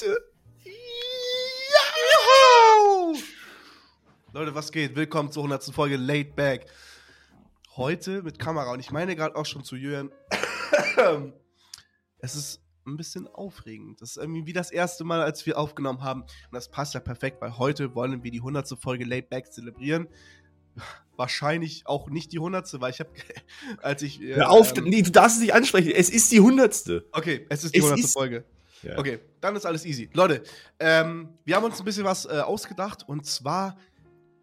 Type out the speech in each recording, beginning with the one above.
Leute. Juhu! Leute, was geht? Willkommen zur 100. Folge Late Back. Heute mit Kamera und ich meine gerade auch schon zu Jürgen. es ist ein bisschen aufregend. Das ist irgendwie wie das erste Mal, als wir aufgenommen haben. Und das passt ja perfekt, weil heute wollen wir die 100. Folge Late Back zelebrieren. Wahrscheinlich auch nicht die 100. weil ich habe, als ich. Äh, Hör auf, ähm, nee, du darfst es nicht ansprechen. Es ist die 100. Okay, es ist die es 100. Ist Folge. Ja. Okay, dann ist alles easy. Leute, ähm, wir haben uns ein bisschen was äh, ausgedacht und zwar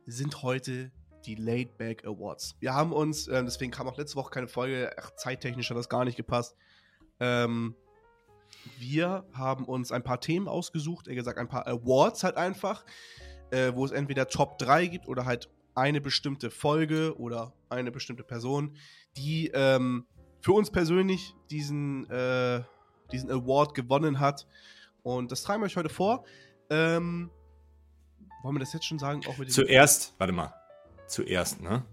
sind heute die Late Back Awards. Wir haben uns, äh, deswegen kam auch letzte Woche keine Folge, ach, zeittechnisch hat das gar nicht gepasst. Ähm, wir haben uns ein paar Themen ausgesucht, eher gesagt ein paar Awards halt einfach, äh, wo es entweder Top 3 gibt oder halt eine bestimmte Folge oder eine bestimmte Person, die ähm, für uns persönlich diesen, äh, diesen Award gewonnen hat. Und das tragen wir euch heute vor. Ähm, wollen wir das jetzt schon sagen? Zuerst, warte mal. Zuerst, ne?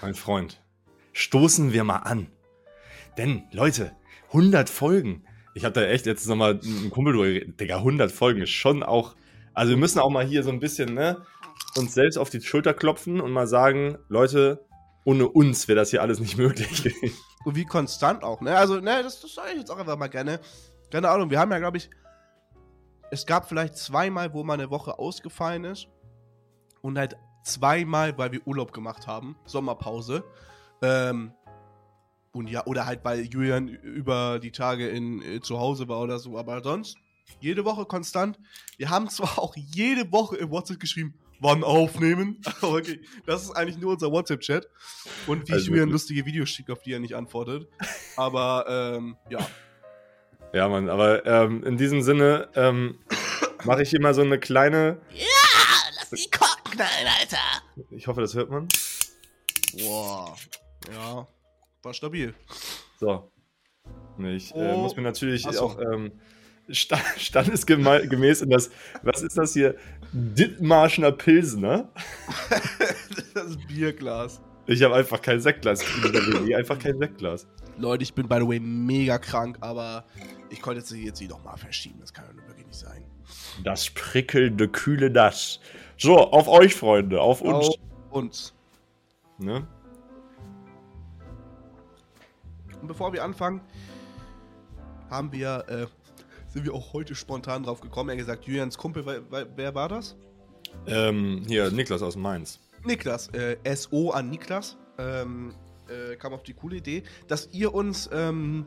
Mein Freund. Stoßen wir mal an. Denn, Leute, 100 Folgen. Ich habe da echt jetzt nochmal einen Kumpel durchgeredet. Digga, 100 Folgen ist schon auch. Also, wir müssen auch mal hier so ein bisschen, ne? Uns selbst auf die Schulter klopfen und mal sagen, Leute, ohne uns wäre das hier alles nicht möglich. und wie konstant auch, ne? Also, ne, das, das sage ich jetzt auch einfach mal gerne. Keine Ahnung, wir haben ja, glaube ich, es gab vielleicht zweimal, wo mal eine Woche ausgefallen ist. Und halt zweimal, weil wir Urlaub gemacht haben, Sommerpause. Ähm, und ja, oder halt, weil Julian über die Tage in, äh, zu Hause war oder so. Aber sonst, jede Woche konstant. Wir haben zwar auch jede Woche im WhatsApp geschrieben, wann aufnehmen. Aber okay, das ist eigentlich nur unser WhatsApp-Chat. Und wie also Julian lustige Videos schickt, auf die er nicht antwortet. Aber, ähm, ja. Ja, Mann, aber ähm, in diesem Sinne ähm, mache ich immer so eine kleine. Ja, lass die Korken knallen, Alter! Ich hoffe, das hört man. Boah. Ja, war stabil. So. Ich äh, oh. äh, muss mir natürlich so. auch ähm, standesgemäß in das, was ist das hier? Dittmarschner Pilsner. das Bierglas. Ich habe einfach kein Sektglas. Ich einfach kein Sektglas. Leute, ich bin by the way mega krank, aber ich konnte jetzt, jetzt sie doch mal verschieben. Das kann ja wirklich nicht sein. Das prickelnde, kühle Das. So, auf euch, Freunde, auf uns. Auf uns. Ne? Und bevor wir anfangen, haben wir, äh, sind wir auch heute spontan drauf gekommen. Er hat gesagt, Julians Kumpel, wer, wer war das? Ähm, hier, Niklas aus Mainz. Niklas, äh, SO an Niklas. Ähm, äh, kam auf die coole Idee, dass ihr uns, ähm,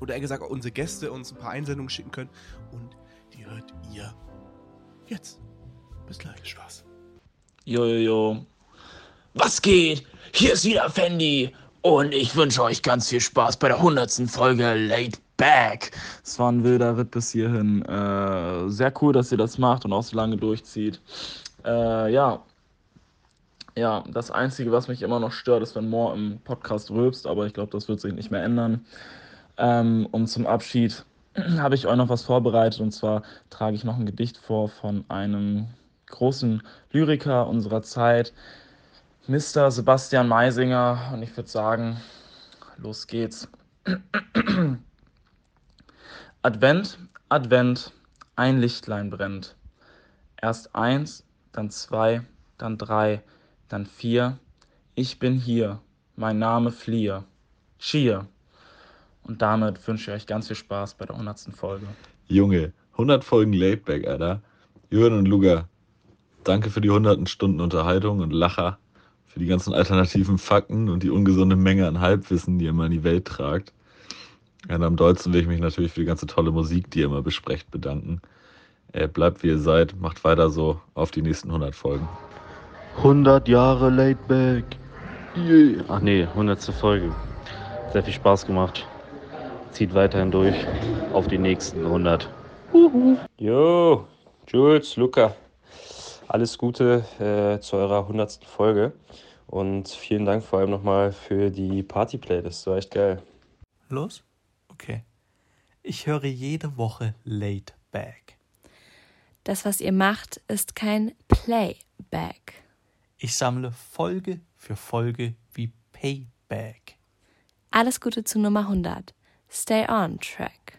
oder eher gesagt, unsere Gäste uns ein paar Einsendungen schicken könnt. Und die hört ihr jetzt. Bis gleich. Spaß. Jojojo. Was geht? Hier ist wieder Fendi. Und ich wünsche euch ganz viel Spaß bei der 100. Folge Late Back. Es war ein wilder Ritt bis hierhin. Äh, sehr cool, dass ihr das macht und auch so lange durchzieht. Äh, ja, ja, das Einzige, was mich immer noch stört, ist, wenn Moore im Podcast rülpst, aber ich glaube, das wird sich nicht mehr ändern. Ähm, und zum Abschied habe ich euch noch was vorbereitet und zwar trage ich noch ein Gedicht vor von einem großen Lyriker unserer Zeit, Mr. Sebastian Meisinger. Und ich würde sagen, los geht's. Advent, Advent, ein Lichtlein brennt. Erst eins, dann zwei, dann drei dann vier. Ich bin hier. Mein Name Flier. Cheer. Und damit wünsche ich euch ganz viel Spaß bei der 100. Folge. Junge, 100 Folgen Laidback, Alter. Jürgen und Luga, danke für die hunderten Stunden Unterhaltung und Lacher, für die ganzen alternativen Fakten und die ungesunde Menge an Halbwissen, die ihr immer in die Welt tragt. Und am dollsten will ich mich natürlich für die ganze tolle Musik, die ihr immer besprecht, bedanken. Äh, bleibt wie ihr seid, macht weiter so auf die nächsten 100 Folgen. 100 Jahre laid back. Yeah. Ach nee, 100. Folge. Sehr viel Spaß gemacht. Zieht weiterhin durch auf die nächsten 100. Uhu. Jo, Jules, Luca. Alles Gute äh, zu eurer 100. Folge. Und vielen Dank vor allem nochmal für die Party-Playlist. War echt geil. Los? Okay. Ich höre jede Woche Laid Back. Das, was ihr macht, ist kein Playback. Ich sammle Folge für Folge wie Payback. Alles Gute zu Nummer 100. Stay on track.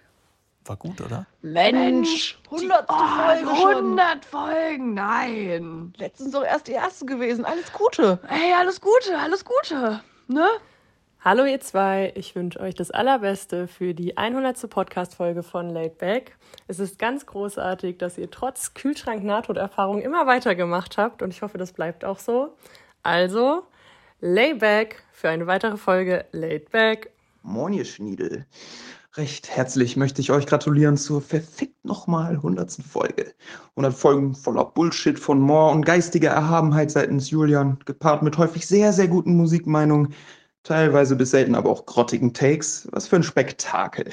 War gut, oder? Mensch, 100. Folge schon. 100 Folgen, nein. Letztens doch erst die erste gewesen. Alles Gute. Hey, alles Gute, alles Gute. Ne? Hallo ihr zwei, ich wünsche euch das Allerbeste für die 100. Podcast-Folge von Laid Back. Es ist ganz großartig, dass ihr trotz Kühlschrank-Nahtoderfahrung immer weitergemacht habt und ich hoffe, das bleibt auch so. Also, Lay Back für eine weitere Folge Laid Back. Moin, ihr Schniedel. Recht herzlich möchte ich euch gratulieren zur verfickt nochmal 100. Folge. 100 Folgen voller Bullshit von Moore und geistiger Erhabenheit seitens Julian, gepaart mit häufig sehr, sehr guten Musikmeinungen, teilweise bis selten aber auch grottigen Takes. Was für ein Spektakel.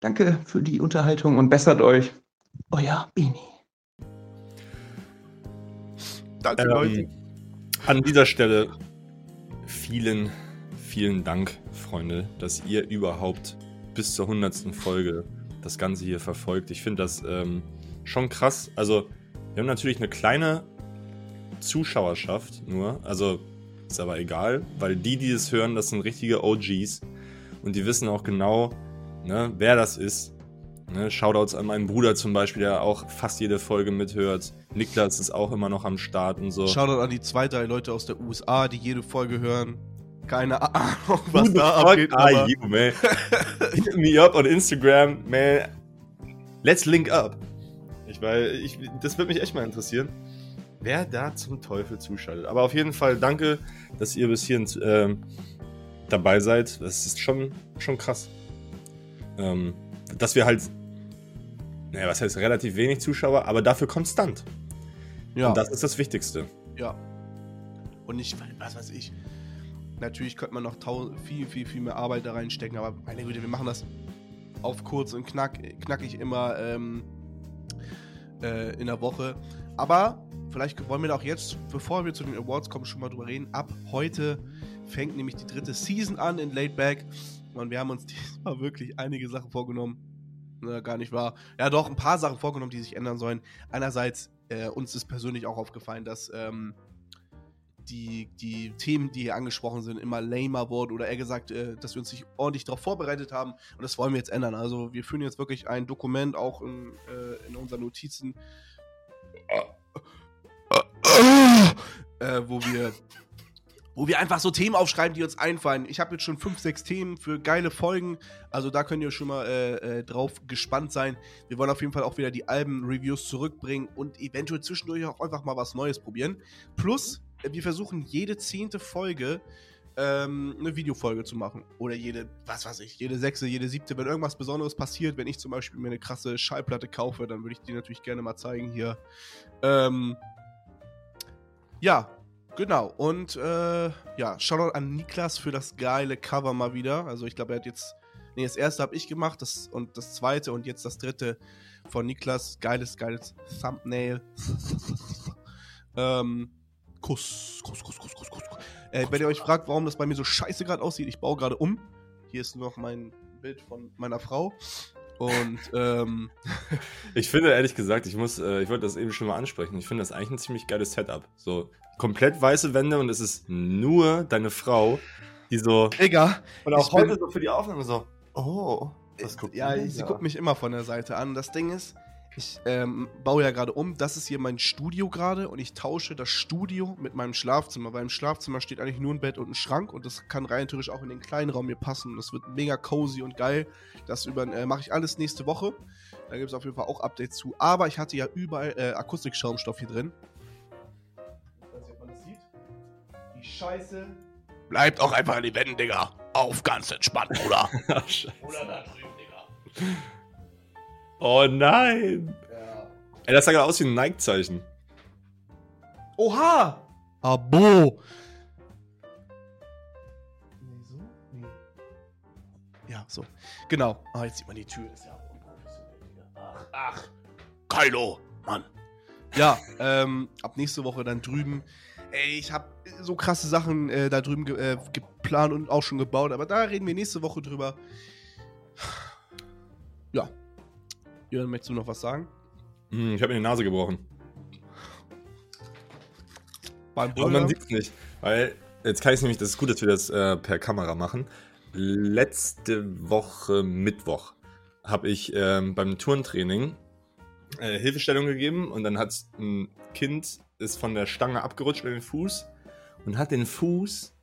Danke für die Unterhaltung und bessert euch. Euer Bini. Danke, Ähm, Leute. An dieser Stelle vielen, vielen Dank, Freunde, dass ihr überhaupt bis zur 100. Folge das Ganze hier verfolgt. Ich finde das ähm, schon krass. Also, wir haben natürlich eine kleine Zuschauerschaft nur. Also, ist aber egal, weil die, die es hören, das sind richtige OGs. Und die wissen auch genau, ne, wer das ist. Ne, Shoutouts an meinen Bruder zum Beispiel, der auch fast jede Folge mithört. Niklas ist auch immer noch am Start und so. Shoutout an die zwei, drei Leute aus der USA, die jede Folge hören. Keine Ahnung, was Who the da fuck abgeht. are aber- you, man? Hit me up on Instagram, man. Let's link up. Ich, weil, ich, das würde mich echt mal interessieren, wer da zum Teufel zuschaltet. Aber auf jeden Fall danke, dass ihr bis hierhin ähm, dabei seid. Das ist schon, schon krass. Ähm, dass wir halt, naja, was heißt relativ wenig Zuschauer, aber dafür konstant. Ja. Und das ist das Wichtigste. Ja. Und nicht, was weiß ich. Natürlich könnte man noch viel, viel, viel mehr Arbeit da reinstecken, aber meine Güte, wir machen das auf kurz und knack, knackig immer ähm, äh, in der Woche. Aber vielleicht wollen wir da auch jetzt, bevor wir zu den Awards kommen, schon mal drüber reden. Ab heute fängt nämlich die dritte Season an in Laid Back. Und wir haben uns diesmal wirklich einige Sachen vorgenommen. Na, gar nicht wahr. Ja, doch, ein paar Sachen vorgenommen, die sich ändern sollen. Einerseits, äh, uns ist persönlich auch aufgefallen, dass ähm, die, die Themen, die hier angesprochen sind, immer lamer wurden oder eher gesagt, äh, dass wir uns nicht ordentlich darauf vorbereitet haben. Und das wollen wir jetzt ändern. Also wir führen jetzt wirklich ein Dokument auch in, äh, in unseren Notizen, äh, wo wir wo wir einfach so Themen aufschreiben, die uns einfallen. Ich habe jetzt schon fünf, sechs Themen für geile Folgen. Also da könnt ihr schon mal äh, äh, drauf gespannt sein. Wir wollen auf jeden Fall auch wieder die Alben-Reviews zurückbringen und eventuell zwischendurch auch einfach mal was Neues probieren. Plus, äh, wir versuchen jede zehnte Folge ähm, eine Videofolge zu machen. Oder jede, was weiß ich, jede sechste, jede siebte. Wenn irgendwas Besonderes passiert, wenn ich zum Beispiel mir eine krasse Schallplatte kaufe, dann würde ich die natürlich gerne mal zeigen hier. Ähm, ja, Genau, und äh, ja, Shoutout an Niklas für das geile Cover mal wieder. Also ich glaube, er hat jetzt, nee, das erste habe ich gemacht das, und das zweite und jetzt das dritte von Niklas. Geiles, geiles Thumbnail. ähm, Kuss, Kuss, Kuss, Kuss, Kuss, Kuss. Äh, wenn ihr euch fragt, warum das bei mir so scheiße gerade aussieht, ich baue gerade um. Hier ist noch mein Bild von meiner Frau. Und ähm, Ich finde ehrlich gesagt, ich muss, äh, ich wollte das eben schon mal ansprechen. Ich finde das eigentlich ein ziemlich geiles Setup. So komplett weiße Wände und es ist nur deine Frau, die so. Digga, Und auch ich bin- heute so für die Aufnahme so. Oh, was guckt Ja, sie guckt mich immer von der Seite an. Das Ding ist, ich ähm, baue ja gerade um. Das ist hier mein Studio gerade und ich tausche das Studio mit meinem Schlafzimmer, weil im Schlafzimmer steht eigentlich nur ein Bett und ein Schrank und das kann rein theoretisch auch in den kleinen Raum hier passen. Das wird mega cozy und geil. Das über- äh, mache ich alles nächste Woche. Da gibt es auf jeden Fall auch Updates zu. Aber ich hatte ja überall äh, Akustikschaumstoff hier drin. Weiß nicht, ob man das sieht. Die Scheiße. Bleibt auch einfach an die Wände, Digga. Auf ganz entspannt, Bruder. Ach. Oder da drüben, Digga. Oh nein! Ja. Ey, das sah gerade aus wie ein Nike-Zeichen. Oha! Abo! Nee, so? Nee. Ja, so. Genau. Ah, jetzt sieht man die Tür. Das ist ja. Ach, ach. Kylo, Mann. Ja, ähm, ab nächste Woche dann drüben. Ey, ich hab so krasse Sachen äh, da drüben ge äh, geplant und auch schon gebaut, aber da reden wir nächste Woche drüber. Jörn, möchtest du noch was sagen? Hm, ich habe mir die Nase gebrochen. Beim Aber man sieht's nicht. Weil, jetzt kann ich nämlich, das ist gut, dass wir das äh, per Kamera machen. Letzte Woche Mittwoch habe ich ähm, beim Turntraining äh, Hilfestellung gegeben und dann hat ein Kind ist von der Stange abgerutscht mit dem Fuß und hat den Fuß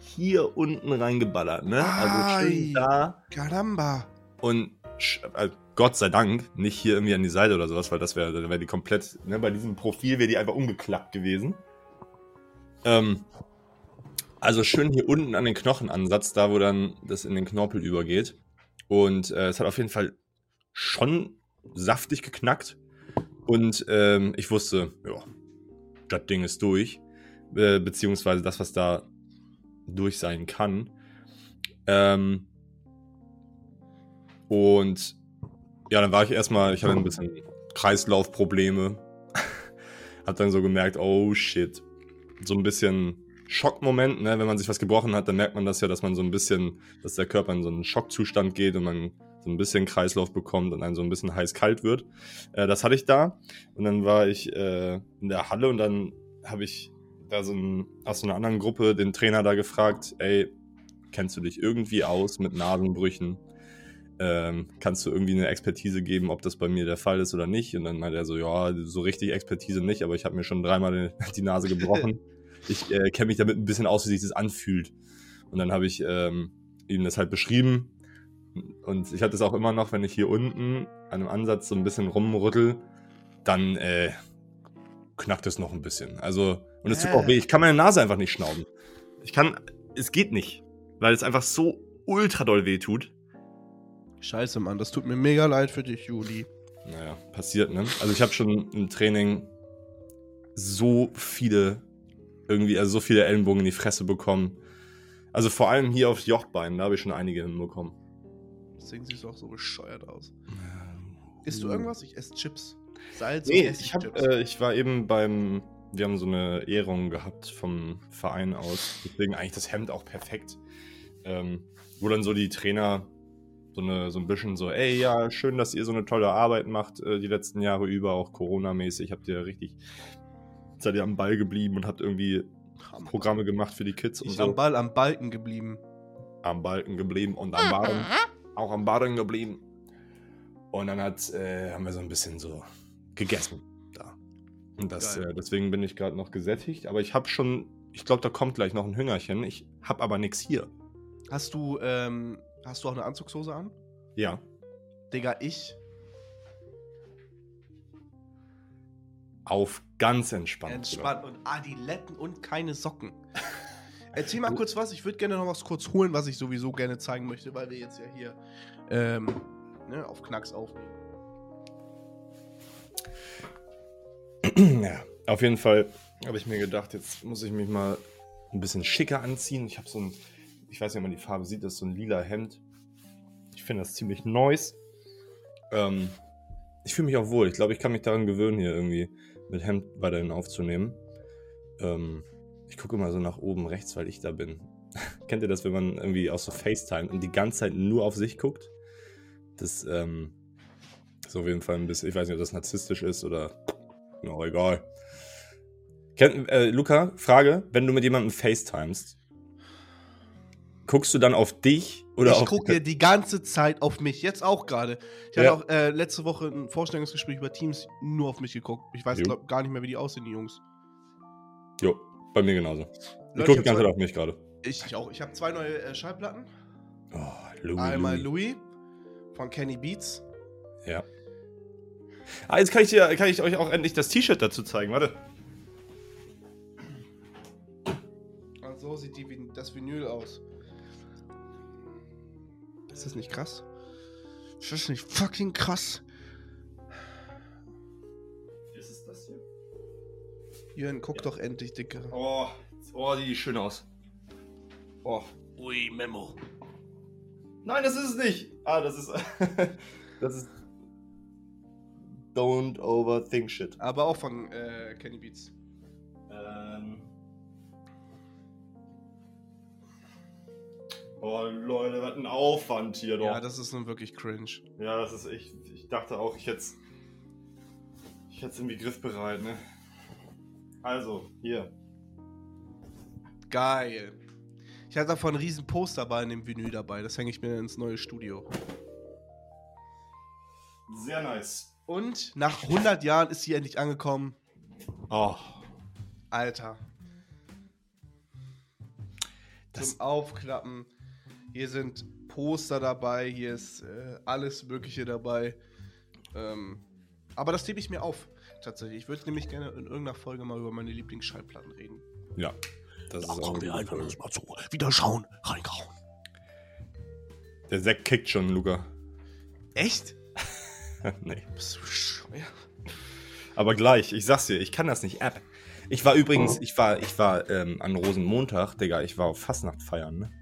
hier unten reingeballert, ne? Also schön da Caramba. und äh, Gott sei Dank nicht hier irgendwie an die Seite oder sowas, weil das wäre, dann die komplett, ne, bei diesem Profil wäre die einfach umgeklappt gewesen. Ähm, also schön hier unten an den Knochenansatz, da wo dann das in den Knorpel übergeht. Und äh, es hat auf jeden Fall schon saftig geknackt. Und ähm, ich wusste, ja, das Ding ist durch. Äh, beziehungsweise das, was da durch sein kann. Ähm, und ja, dann war ich erstmal, ich hatte ein bisschen Kreislaufprobleme. Hab dann so gemerkt, oh shit. So ein bisschen Schockmoment, ne? Wenn man sich was gebrochen hat, dann merkt man das ja, dass man so ein bisschen, dass der Körper in so einen Schockzustand geht und man so ein bisschen Kreislauf bekommt und dann so ein bisschen heiß-kalt wird. Äh, das hatte ich da. Und dann war ich äh, in der Halle und dann habe ich da so ein, aus so einer anderen Gruppe den Trainer da gefragt, ey, kennst du dich irgendwie aus mit Nasenbrüchen? Ähm, kannst du irgendwie eine Expertise geben, ob das bei mir der Fall ist oder nicht? Und dann meinte er so, ja, so richtig Expertise nicht, aber ich habe mir schon dreimal die, Nase gebrochen. ich äh, kenne mich damit ein bisschen aus, wie sich das anfühlt. Und dann habe ich ähm, ihm das halt beschrieben. Und ich hatte es auch immer noch, wenn ich hier unten an einem Ansatz so ein bisschen rumrüttel, dann äh, knackt es noch ein bisschen. Also, und es tut auch weh. Ich kann meine Nase einfach nicht schnauben. Ich kann, es geht nicht, weil es einfach so ultra doll weh tut. Scheiße, Mann, das tut mir mega leid für dich, Juli. Naja, passiert, ne? Also ich habe schon im Training so viele, irgendwie, also so viele Ellenbogen in die Fresse bekommen. Also vor allem hier aufs Jochbein, da habe ich schon einige hinbekommen. Deswegen siehst du auch so bescheuert aus. Isst du irgendwas? Ich esse Chips. Salz Nee, und ich, hab, Chips. äh, ich war eben beim, wir haben so eine Ehrung gehabt vom Verein aus. Deswegen eigentlich das Hemd auch perfekt. Ähm, wo dann so die Trainer so, eine, so ein bisschen so, ey, ja, schön, dass ihr so eine tolle Arbeit macht äh, die letzten Jahre über, auch Corona-mäßig. Habt ihr richtig, seid ihr am Ball geblieben und habt irgendwie Programme gemacht für die Kids und ich so. am Ball am Balken geblieben. am Balken geblieben und am Baden, auch am Baden geblieben. Und dann hat, äh, haben wir so ein bisschen so gegessen da. Und das, äh, deswegen bin ich gerade noch gesättigt. Aber ich habe schon, ich glaube, da kommt gleich noch ein Hüngerchen. Ich habe aber nichts hier. Hast du, ähm, hast du auch eine Anzugshose an? Ja. Digga, ich. Auf ganz entspannt. Entspannt und Adiletten und keine Socken. Erzähl mal kurz was. Ich würde gerne noch was kurz holen, was ich sowieso gerne zeigen möchte, weil wir jetzt ja hier ähm, ne, auf Knacks aufnehmen. ja, auf jeden Fall habe ich mir gedacht, jetzt muss ich mich mal ein bisschen schicker anziehen. Ich habe so ein, ich weiß nicht, ob man die Farbe sieht, das ist so ein lila Hemd. Ich finde das ziemlich nice. Ähm, ich fühle mich auch wohl. Ich glaube, ich kann mich daran gewöhnen, hier irgendwie mit Hemd weiterhin aufzunehmen. Ähm, ich gucke immer so nach oben rechts, weil ich da bin. Kennt ihr das, wenn man irgendwie auch so FaceTime und die ganze Zeit nur auf sich guckt? Das ähm, ist auf jeden Fall ein bisschen, ich weiß nicht, ob das narzisstisch ist oder No, egal. Kennt, äh, Luca, Frage, wenn du mit jemandem FaceTimest, guckst du dann auf dich oder ich gucke ja die ganze Zeit auf mich. Jetzt auch gerade. Ich hatte Ja. auch äh, letzte Woche ein Vorstellungsgespräch über Teams nur auf mich geguckt. Ich weiß glaub, gar nicht mehr, wie die aussehen, die Jungs. Jo, bei mir genauso. Ich Leute, gucke ich die hab ganze Zeit auf mich gerade. Ich, ich auch. Ich habe zwei neue äh, Schallplatten. Oh, Louis, Einmal Louis. Louis von Kenny Beats. Ja. Ah, jetzt kann ich, dir, kann ich euch auch endlich das T-Shirt dazu zeigen. Warte. Und so sieht die, das Vinyl aus. Ist das nicht krass? Ist das nicht fucking krass? Ist es das hier? Jürgen, guck doch endlich, Dicke. Oh, oh, die sieht schön aus. Oh. Ui, Memo. Nein, das ist es nicht. Ah, das ist. das ist. Don't overthink shit. Aber auch von äh, Kenny Beats. Ähm. Oh, Leute, was ein Aufwand hier doch. Ja, das ist nun wirklich cringe. Ja, das ist echt. Ich dachte auch, ich hätte Ich hätte es irgendwie griffbereit, ne? Also, hier. Geil. Ich hatte davon einen riesen Poster bei in dem Vinyl dabei. Das hänge ich mir ins neue Studio. Sehr nice. Und nach 100 Jahren ist sie endlich angekommen. Oh. Alter. Das- Zum Aufklappen. Hier sind Poster dabei, hier ist äh, alles Mögliche dabei. Ähm, aber das hebe ich mir auf, tatsächlich. Ich würde nämlich gerne in irgendeiner Folge mal über meine Lieblingsschallplatten reden. Ja. Das ist auch gute Folge. mal so wieder schauen, reingehauen. Der Zack kickt schon, Luca. Echt? nee. Bist du bescheuert? Aber gleich, ich sag's dir, ich kann das nicht ab. Ich war übrigens, ich war, ich war ähm, an Rosenmontag, Digga, ich war auf Fastnacht feiern, ne?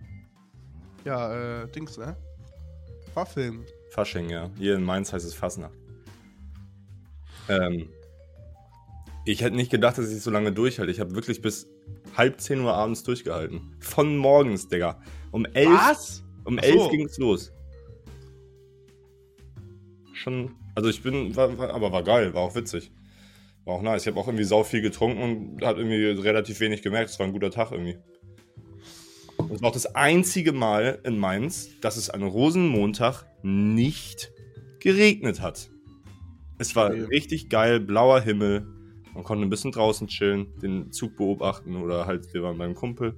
Ja, äh, Dings, ne? Waffeln. Fasching, ja. Hier in Mainz heißt es Fastnacht. Ähm, ich hätte nicht gedacht, dass ich so lange durchhalte. Ich habe wirklich bis halb 10 Uhr abends durchgehalten. Von morgens, Digga. Um 11, Was? Um Ach 11 so. ging's los. Schon, also ich bin, war, war, aber war geil, war auch witzig. War auch nice. Ich habe auch irgendwie sau viel getrunken und hat irgendwie relativ wenig gemerkt. Es war ein guter Tag irgendwie. Es war auch das einzige Mal in Mainz, dass es an Rosenmontag nicht geregnet hat. Es war Okay. richtig geil, blauer Himmel. Man konnte ein bisschen draußen chillen, den Zug beobachten oder halt, wir waren beim Kumpel.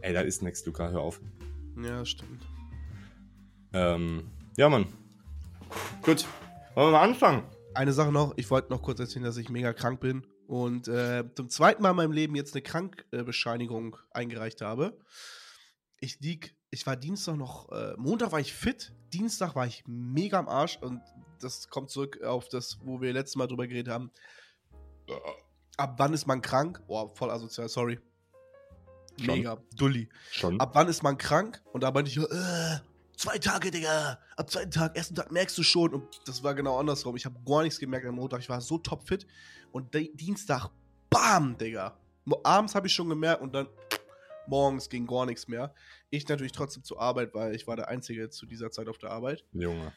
Ey, da ist nix, Luca, hör auf. Ja, stimmt. Ähm, ja, Mann. Gut. Wollen wir mal anfangen? Eine Sache noch, ich wollte noch kurz erzählen, dass ich mega krank bin und äh, zum zweiten Mal in meinem Leben jetzt eine Krankbescheinigung eingereicht habe. Ich lieg, ich war Dienstag noch, äh, Montag war ich fit, Dienstag war ich mega am Arsch und das kommt zurück auf das, wo wir letztes Mal drüber geredet haben. Ab wann ist man krank? Boah, voll asozial, sorry. Schon. Mega, Dulli. Schon. Ab wann ist man krank? Und da meinte ich, äh, zwei Tage, Digga. Ab zweiten Tag, ersten Tag merkst du schon. Und das war genau andersrum. Ich habe gar nichts gemerkt am Montag. Ich war so topfit. Und Di- Dienstag, bam, Digga. Abends habe ich schon gemerkt und dann morgens ging gar nichts mehr. Ich natürlich trotzdem zur Arbeit, weil ich war der Einzige zu dieser Zeit auf der Arbeit. Junge.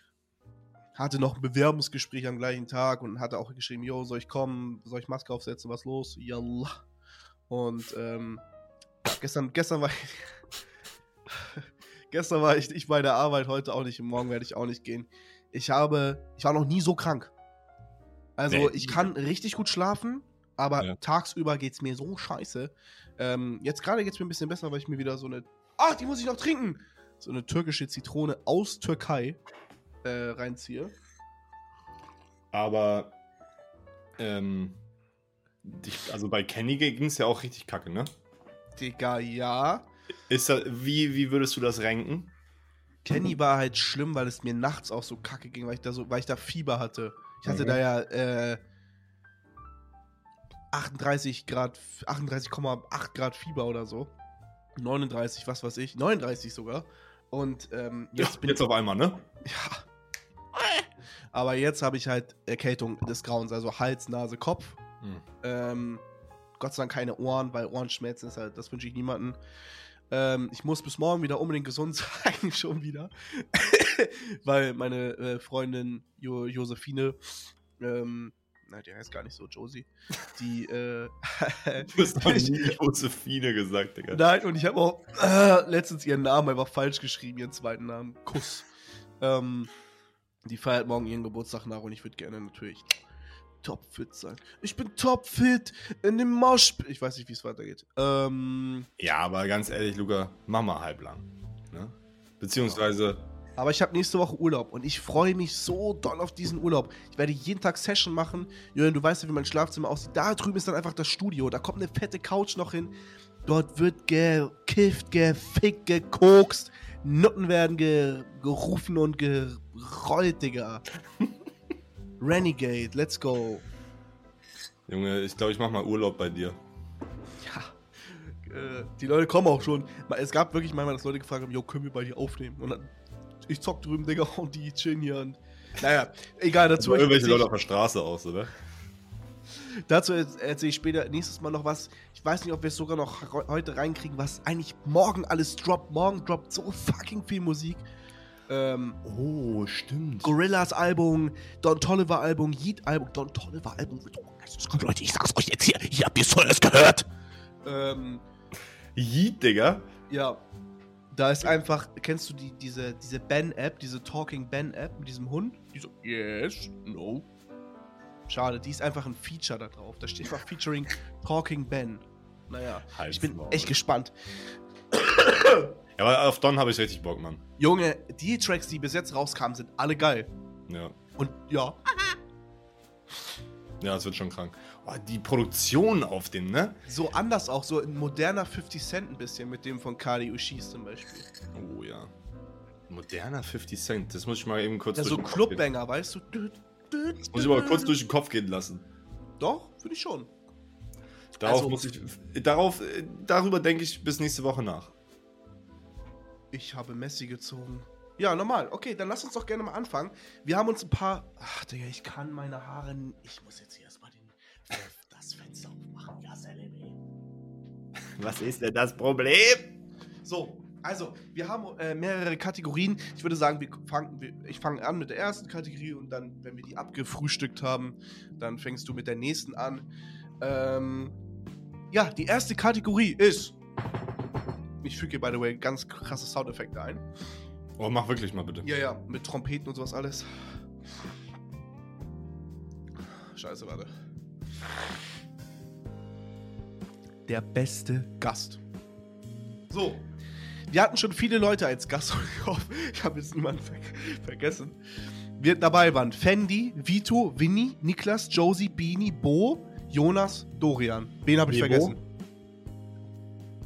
Hatte noch ein Bewerbungsgespräch am gleichen Tag und hatte auch geschrieben, yo, soll ich kommen? Soll ich Maske aufsetzen? Was los? Yallah. Und ähm, gestern, gestern war ich, gestern war ich nicht bei der Arbeit, heute auch nicht morgen werde ich auch nicht gehen. Ich habe, ich war noch nie so krank. Also Nee. ich kann richtig gut schlafen, aber Ja. tagsüber geht es mir so scheiße. Ähm, jetzt gerade geht es mir ein bisschen besser, weil ich mir wieder so eine, ach, die muss ich noch trinken, so eine türkische Zitrone aus Türkei äh, reinziehe. Aber, ähm, dich, also bei Kenny ging es ja auch richtig kacke, ne? Digga, ja. Ist das, wie, wie würdest du das ranken? Kenny war halt schlimm, weil es mir nachts auch so kacke ging, weil ich da so, weil ich da Fieber hatte. Ich hatte Mhm. da ja äh, 38 Grad, 38,8 Grad Fieber oder so. 39, was weiß ich, 39 sogar. Und ähm, jetzt Ja, bin jetzt auf einmal, ne? Ja. Aber jetzt habe ich halt Erkältung des Grauens, also Hals, Nase, Kopf. Hm. Ähm, Gott sei Dank keine Ohren, weil Ohrenschmerzen ist halt, das wünsche ich niemandem. Ähm, ich muss bis morgen wieder unbedingt gesund sein, schon wieder. weil meine äh, Freundin jo Josephine, ähm, nein, die heißt gar nicht so, Josie, die, äh, Du hast noch nie Josephine gesagt, Digga. Nein, und ich habe auch äh, letztens ihren Namen einfach falsch geschrieben, ihren zweiten Namen. Kuss. Ähm, die feiert morgen ihren Geburtstag nach und ich würde gerne natürlich topfit sein. Ich bin topfit in dem Mosch. Ich weiß nicht, wie es weitergeht. Ähm, Ja, aber ganz ehrlich, Luca, mach mal halblang. Ne? Beziehungsweise, aber ich habe nächste Woche Urlaub und ich freue mich so doll auf diesen Urlaub. Ich werde jeden Tag Session machen. Jürgen, du weißt ja, wie mein Schlafzimmer aussieht. Da drüben ist dann einfach das Studio. Da kommt eine fette Couch noch hin. Dort wird gekifft, gefickt, gekokst. Nutten werden ge gerufen und gerollt, Digga. Renegade, let's go. Junge, ich glaube, ich mach mal Urlaub bei dir. Äh, die Leute kommen auch schon. Es gab wirklich manchmal, dass Leute gefragt haben, yo, können wir bei dir aufnehmen? Und dann, ich zock drüben, Digga, und die chillen hier. Und, naja, egal, dazu. So irgendwelche Leute auf der Straße aus, oder? Dazu er- erzähle ich später nächstes Mal noch was. Ich weiß nicht, ob wir es sogar noch heu- heute reinkriegen, was eigentlich morgen alles droppt. Morgen droppt so fucking viel Musik. Ähm, oh, stimmt. Gorillas Album, Don Tolliver Album, Yeet Album, Don Tolliver Album wird oh, geisteskrank, Leute, ich sag's euch jetzt hier, hier habt ihr es gehört. Ähm, Yeet, Digga. ja. Da ist einfach, kennst du die, diese, diese Ben-App, diese Talking Ben-App mit diesem Hund? Die so, yes, no. Schade, die ist einfach ein Feature da drauf. Da steht einfach Featuring Talking Ben. Naja, Halt's ich bin Maul. echt gespannt. Ja, aber auf Don habe ich richtig Bock, Mann. Junge, die Tracks, die bis jetzt rauskamen, sind alle geil. Ja. Und ja, Ja, es wird schon krank. Oh, die Produktion auf dem, ne? so anders auch, so ein moderner 50 Cent ein bisschen mit dem von Kali Ushis zum Beispiel. Oh ja. Moderner 50 Cent. Das muss ich mal eben kurz Ja, so Clubbanger, weißt du? Dü- dü- Das muss ich mal kurz durch den Kopf gehen lassen. Doch, finde ich schon. Darauf Also- muss ich. Darauf, äh, darüber denke ich bis nächste Woche nach. Ich habe Messi gezogen. Ja, normal. Okay, dann lass uns doch gerne mal anfangen. Wir haben uns ein paar. Ach, Digga, ich kann meine Haare. Ich muss jetzt hier erstmal den, das Fenster aufmachen. Ja, Salemi. Was ist denn das Problem? So, also, wir haben äh, mehrere Kategorien. Ich würde sagen, wir fangen, wir, ich fange an mit der ersten Kategorie und dann, wenn wir die abgefrühstückt haben, dann fängst du mit der nächsten an. Ähm, ja, die erste Kategorie ist. Ich füge hier, by the way, ganz krasse Soundeffekte ein. Oh, mach wirklich mal bitte. Ja, ja, mit Trompeten und sowas alles. Scheiße, warte. Der beste Gast. So. Wir hatten schon viele Leute als Gast. Ich hoffe, ich habe jetzt niemanden ver vergessen. Wir dabei waren Fendi, Vito, Winnie, Niklas, Josie, Beanie, Bo, Jonas, Dorian. Wen habe ich Ebo? vergessen?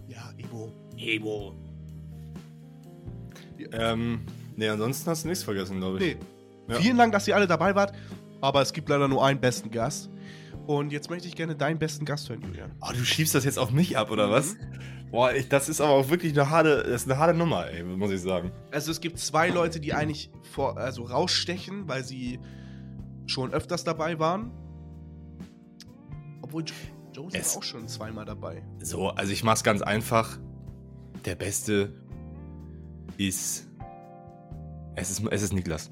Ja, Ebo. Ebo. Ähm, nee, ansonsten hast du nichts vergessen, glaube ich. Nee. Ja. Vielen Dank, dass ihr alle dabei wart. Aber es gibt leider nur einen besten Gast. Und jetzt möchte ich gerne deinen besten Gast hören, Julian. Oh, du schiebst das jetzt auf mich ab, oder was? Mhm. Boah, ich, das ist aber auch wirklich eine harte, das ist eine harte Nummer, ey, muss ich sagen. Also es gibt zwei Leute, die eigentlich vor, also rausstechen, weil sie schon öfters dabei waren. Obwohl Jo- Josie Es- war auch schon zweimal dabei. So, also ich mach's ganz einfach. Der Beste ist. Es ist, es ist Niklas.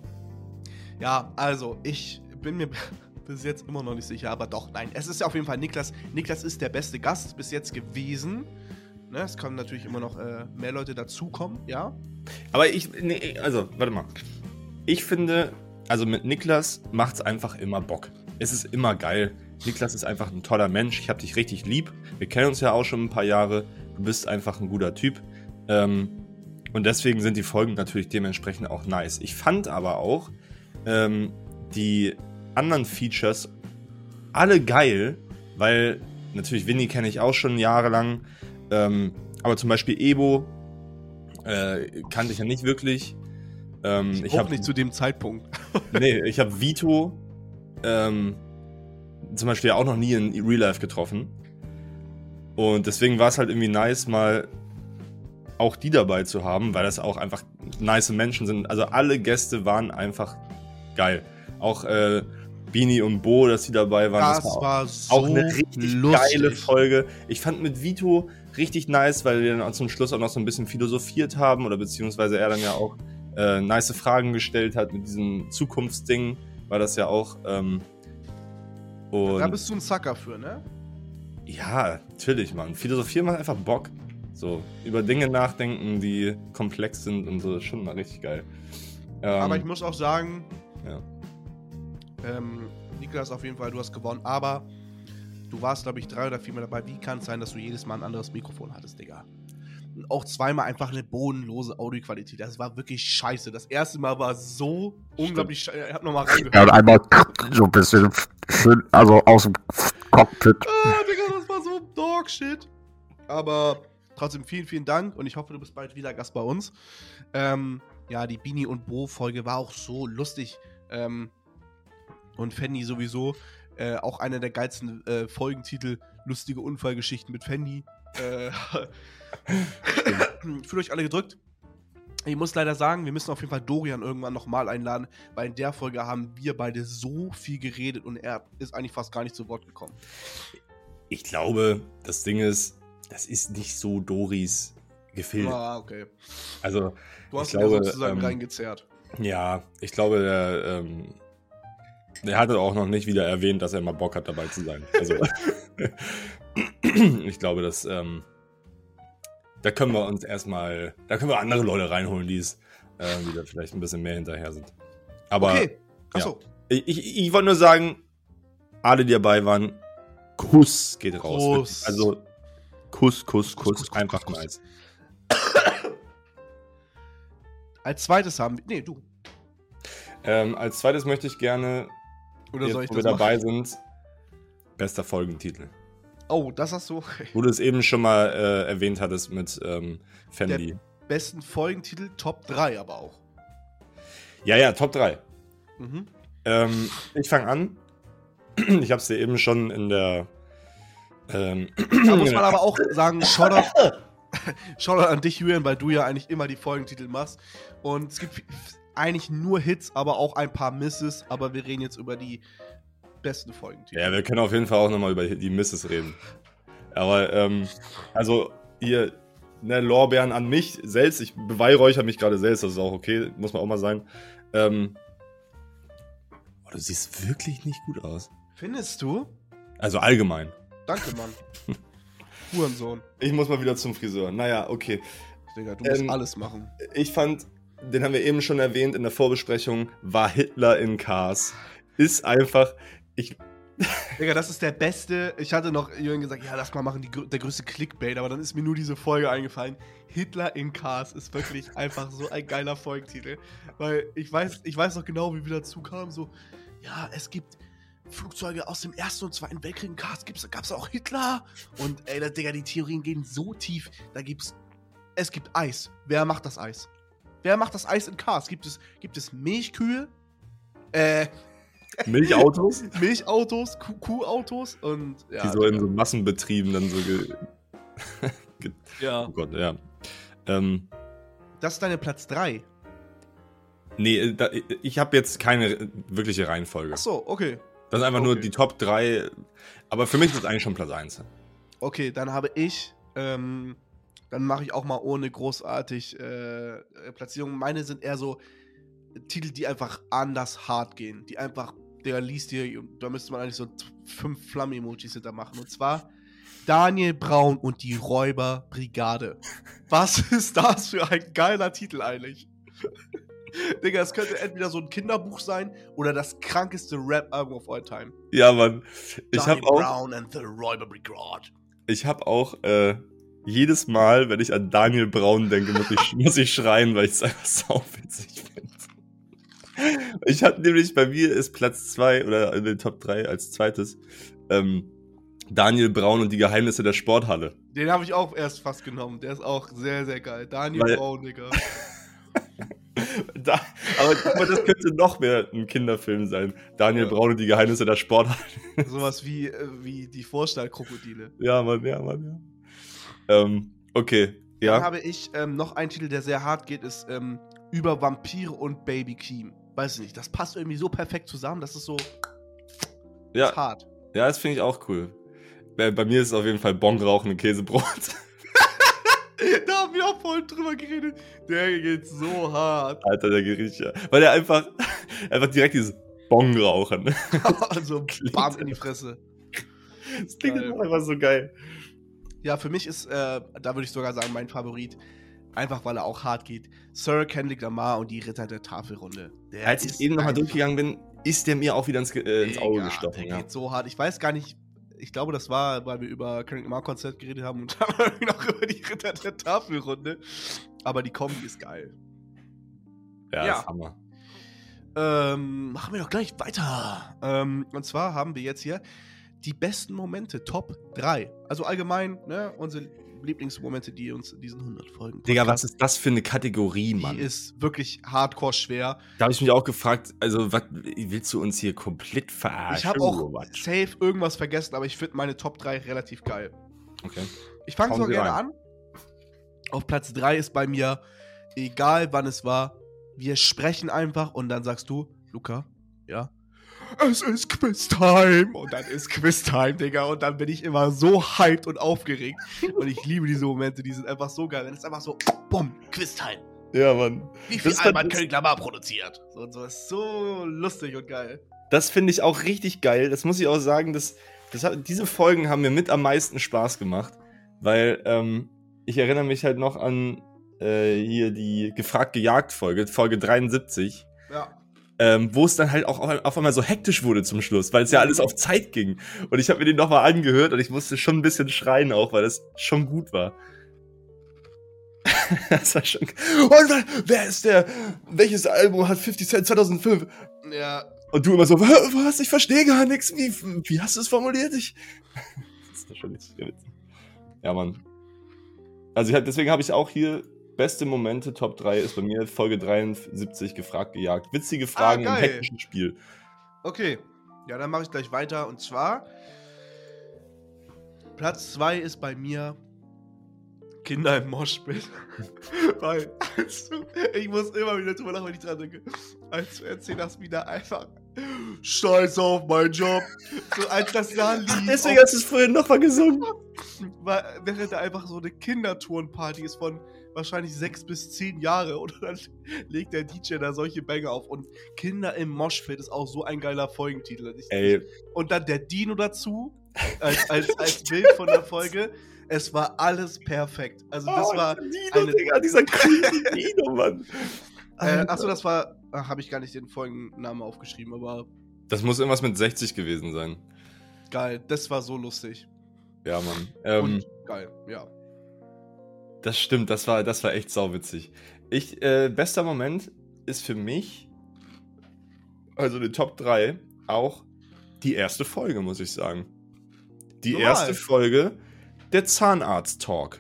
Ja, also ich bin mir bis jetzt immer noch nicht sicher, aber doch, nein. Es ist ja auf jeden Fall Niklas. Niklas ist der beste Gast bis jetzt gewesen. Ne, es können natürlich immer noch äh, mehr Leute dazukommen, ja. Aber ich, nee, also, warte mal. Ich finde, also mit Niklas macht's einfach immer Bock. Es ist immer geil. Niklas ist einfach ein toller Mensch. Ich hab dich richtig lieb. Wir kennen uns ja auch schon ein paar Jahre. Du bist einfach ein guter Typ. Ähm, und deswegen sind die Folgen natürlich dementsprechend auch nice. Ich fand aber auch ähm, die anderen Features alle geil, weil natürlich Winnie kenne ich auch schon jahrelang. Ähm, aber zum Beispiel Ebo äh, kannte ich ja nicht wirklich. Ähm, ich Auch habe nicht zu dem Zeitpunkt. nee, ich habe Vito ähm, zum Beispiel auch noch nie in Real Life getroffen. Und deswegen war es halt irgendwie nice, mal auch die dabei zu haben, weil das auch einfach nice Menschen sind. Also alle Gäste waren einfach geil. Auch äh, Bini und Bo, dass die dabei waren. Das war so auch eine richtig lustig. geile Folge. Ich fand mit Vito richtig nice, weil wir dann zum Schluss auch noch so ein bisschen philosophiert haben oder beziehungsweise er dann ja auch äh, nice Fragen gestellt hat mit diesem Zukunftsding, war das ja auch. Ähm, und Da bist du ein Sucker für, ne? ja, natürlich, Mann. Philosophieren macht einfach Bock. So, über Dinge nachdenken, die komplex sind und so, ist schon mal richtig geil. Ähm, Aber ich muss auch sagen, ja. ähm, Niklas, auf jeden Fall, du hast gewonnen. Aber du warst, glaube ich, drei oder viermal dabei. Wie kann es sein, dass du jedes Mal ein anderes Mikrofon hattest, Digga? Und auch zweimal einfach eine bodenlose Audioqualität. Das war wirklich scheiße. Das erste Mal war so unglaublich scheiße. Ich hab nochmal reingehört. Ja, und einmal so ein bisschen schön, also aus dem Cockpit. Ah, Digga, das war so Dog-Shit. Aber trotzdem vielen, vielen Dank und ich hoffe, du bist bald wieder Gast bei uns. Ähm, ja, die Bini und Bo-Folge war auch so lustig. Ähm, und Fendi sowieso. Äh, auch einer der geilsten äh, Folgentitel: Lustige Unfallgeschichten mit Fendi. Äh, Fühlt euch alle gedrückt. Ich muss leider sagen, wir müssen auf jeden Fall Dorian irgendwann nochmal einladen, weil in der Folge haben wir beide so viel geredet und er ist eigentlich fast gar nicht zu Wort gekommen. Ich glaube, das Ding ist, das ist nicht so Doris gefilmt. Ah, okay. Also, Du hast ich ihn glaube, ja sozusagen ähm, reingezerrt. Ja, ich glaube, der, ähm, der hatte auch noch nicht wieder erwähnt, dass er mal Bock hat, dabei zu sein. Also, ich glaube, dass ähm, da können wir uns erstmal, da können wir andere Leute reinholen, die es äh, wieder vielleicht ein bisschen mehr hinterher sind. Aber Okay. Achso. ja. ich, ich, ich wollte nur sagen, alle, die dabei waren, Kuss geht raus. Kuss. Also Kuss, Kuss, Kuss, einfach nice. Als zweites haben wir. Nee, du. Ähm, als zweites möchte ich gerne, Oder jetzt, soll ich wo wir das dabei sind, bester Folgentitel. Oh, das hast du. Wo du es eben schon mal äh, erwähnt hattest mit ähm, Fendi. Der besten Folgentitel, Top 3 aber auch. Ja, ja, Top 3. Mhm. Ähm, ich fange an. Ich habe es dir eben schon in der. Ähm, Da muss man aber auch sagen, Shoutout, Shoutout an dich, Julian, weil du ja eigentlich immer die Folgentitel machst. Und es gibt eigentlich nur Hits, aber auch ein paar Misses. Aber wir reden jetzt über die besten Folgentitel. Ja, wir können auf jeden Fall auch nochmal über die Misses reden. Aber, ähm, also, ihr, ne, Lorbeeren an mich selbst, ich beweihräuchere mich gerade selbst, das ist auch okay, muss man auch mal sein. Ähm, oh, du siehst wirklich nicht gut aus. Findest du? Also allgemein. Danke, Mann. Hurensohn. Ich muss mal wieder zum Friseur. Naja, okay. Digga, du musst Ähm, alles machen. Ich fand, den haben wir eben schon erwähnt in der Vorbesprechung, war Hitler in Cars. Ist einfach, ich, Digga, das ist der beste. Ich hatte noch Julian gesagt, ja, lass mal machen, die, der größte Clickbait, aber dann ist mir nur diese Folge eingefallen. Hitler in Cars ist wirklich einfach so ein geiler Folgentitel. Weil ich weiß, ich weiß noch genau, wie wir dazu kamen. So, ja, es gibt Flugzeuge aus dem Ersten und Zweiten Weltkrieg in Cars. Gibt's, gab's auch Hitler? Und ey, das, Digga, die Theorien gehen so tief. Da gibt's. Es gibt Eis. Wer macht das Eis? Wer macht das Eis in Cars? Gibt es, gibt es Milchkühe? Äh. Milchautos? Milchautos, Kuh Kuhautos und ja. die so in so Massenbetrieben dann so ge, ge Ja. Oh Gott, ja. Ähm, Das ist deine Platz 3. nee, äh, da, ich habe jetzt keine wirkliche Reihenfolge. Ach so, okay. Das ist einfach nur Okay. die Top 3. Aber für mich ist es eigentlich schon Platz 1. Okay, dann habe ich, ähm, dann mache ich auch mal ohne großartig äh, Platzierung. Meine sind eher so Titel, die einfach anders hart gehen. Die einfach, der liest dir, da müsste man eigentlich so fünf Flammen-Emojis hinter machen. Und zwar Daniel Braun und die Räuberbrigade. Was ist das für ein geiler Titel eigentlich? Digga, es könnte entweder so ein Kinderbuch sein oder das krankeste Rap-Album of all time. Ja, Mann. Ich habe auch, Brown and the Räuberbrigade. ich hab auch äh, jedes Mal, wenn ich an Daniel Braun denke, muss ich, muss ich schreien, weil ich es einfach sauwitzig finde. Ich habe nämlich, bei mir ist Platz 2 oder in den Top 3 als zweites ähm, Daniel Braun und die Geheimnisse der Sporthalle. Den habe ich auch erst fast genommen. Der ist auch sehr, sehr geil. Daniel Weil- Braun, Digga. Da, aber das könnte noch mehr ein Kinderfilm sein. Daniel Braun und die Geheimnisse der Sporthalle. Sowas wie, äh, wie die Vorstallkrokodile. Ja, Mann, ja, Mann, ja. Ähm, okay, Dann ja. habe ich ähm, noch einen Titel, der sehr hart geht, ist ähm, über Vampire und Baby Keem. Weiß ich nicht, das passt irgendwie so perfekt zusammen, das ist so Ja, hart. ja das finde ich auch cool. Bei, bei mir ist es auf jeden Fall Bon rauchen und Käsebrot. Da haben wir auch voll drüber geredet. Der geht so hart. Alter, der Gericht, ja. Weil der einfach, einfach direkt dieses Bon rauchen. also bam in die Fresse. Das klingt Geil. einfach so geil. Ja, für mich ist, äh, da würde ich sogar sagen, mein Favorit. Einfach weil er auch hart geht. Sir Kendrick Lamar und die Ritter der Tafelrunde. Der Als ich eben nochmal durchgegangen bin, ist der mir auch wieder ins, äh, ins Auge gestochen. Der Ja. geht so hart. Ich weiß gar nicht. Ich glaube, das war, weil wir über Kendrick Lamar Konzert geredet haben und dann noch über die Ritter der Tafelrunde. Aber die Kombi ist geil. Ja, Ja. Hammer. Ähm, machen wir doch gleich weiter. Ähm, und zwar haben wir jetzt hier die besten Momente, Top 3. Also allgemein, ne, unsere Lieblingsmomente, die uns in diesen 100 Folgen. Digga, was ist das für eine Kategorie, Mann? Die ist wirklich hardcore schwer. Da habe ich mich auch gefragt, also was willst du uns hier komplett verarschen? ich habe auch safe irgendwas vergessen, aber ich finde meine Top 3 relativ geil. Okay. Ich fange Sie gerne rein. an. Auf Platz 3 ist bei mir, egal wann es war, wir sprechen einfach und dann sagst du, Luca, ja, es ist Quiz-Time. Und dann ist Quiz-Time, Digga. Und dann bin ich immer so hyped und aufgeregt. Und ich liebe diese Momente, die sind einfach so geil. Wenn es einfach so, bumm, Quiz-Time. Ja, Mann. Wie viel Das fand- hat Kendrick Lamar produziert? So, und so ist so lustig und geil. Das finde ich auch richtig geil. Das muss ich auch sagen, dass, das hat, diese Folgen haben mir mit am meisten Spaß gemacht, weil ähm, ich erinnere mich halt noch an äh, hier die gefragt gejagt Folge, Folge 73. Ja. Ähm, wo es dann halt auch auf, einmal so hektisch wurde zum Schluss, weil es ja alles auf Zeit ging. Und ich habe mir den nochmal angehört und ich musste schon ein bisschen schreien auch, weil das schon gut war. das war schon. Und wer ist der? Welches Album hat 50 Cent 2005? Ja. Und du immer so, was? Ich verstehe gar nichts. Wie, wie hast du es formuliert? Ich. das ist schon nicht witzig. Ja, Mann. Also ich hab, deswegen habe ich auch hier beste Momente, Top 3 ist bei mir Folge 73 gefragt gejagt. Witzige Fragen im geil. hektischen Spiel. Okay. Ja, dann mache ich gleich weiter. Und zwar. Platz 2 ist bei mir Kinder im Moshpit. Weil, als du, ich muss immer wieder drüber lachen, wenn ich dran denke. Als du erzählt hast, wieder einfach Scheiß auf meinen Job. So als das da lief. deswegen hast du es vorhin nochmal gesungen. Weil, während da einfach so eine Kinderturnparty ist von wahrscheinlich sechs bis zehn Jahre und dann legt der DJ da solche Banger auf. Und Kinder im Moshpit ist auch so ein geiler Folgentitel. Ey. Und dann der Dino dazu, als, als, als Bild von der Folge. Es war alles perfekt. Also das Oh, war Dino, eine, Digga, dieser Dino, Mann. äh, achso, das war, habe ich gar nicht den Folgennamen aufgeschrieben, aber Das muss irgendwas mit 60 gewesen sein. geil. Das war so lustig. Ja, Mann. Ähm, Und geil, ja. Das stimmt, das war, das war echt sauwitzig. Ich, äh, bester Moment ist für mich, also die Top 3, auch die erste Folge, muss ich sagen. Die Normal. erste Folge, der Zahnarzt-Talk.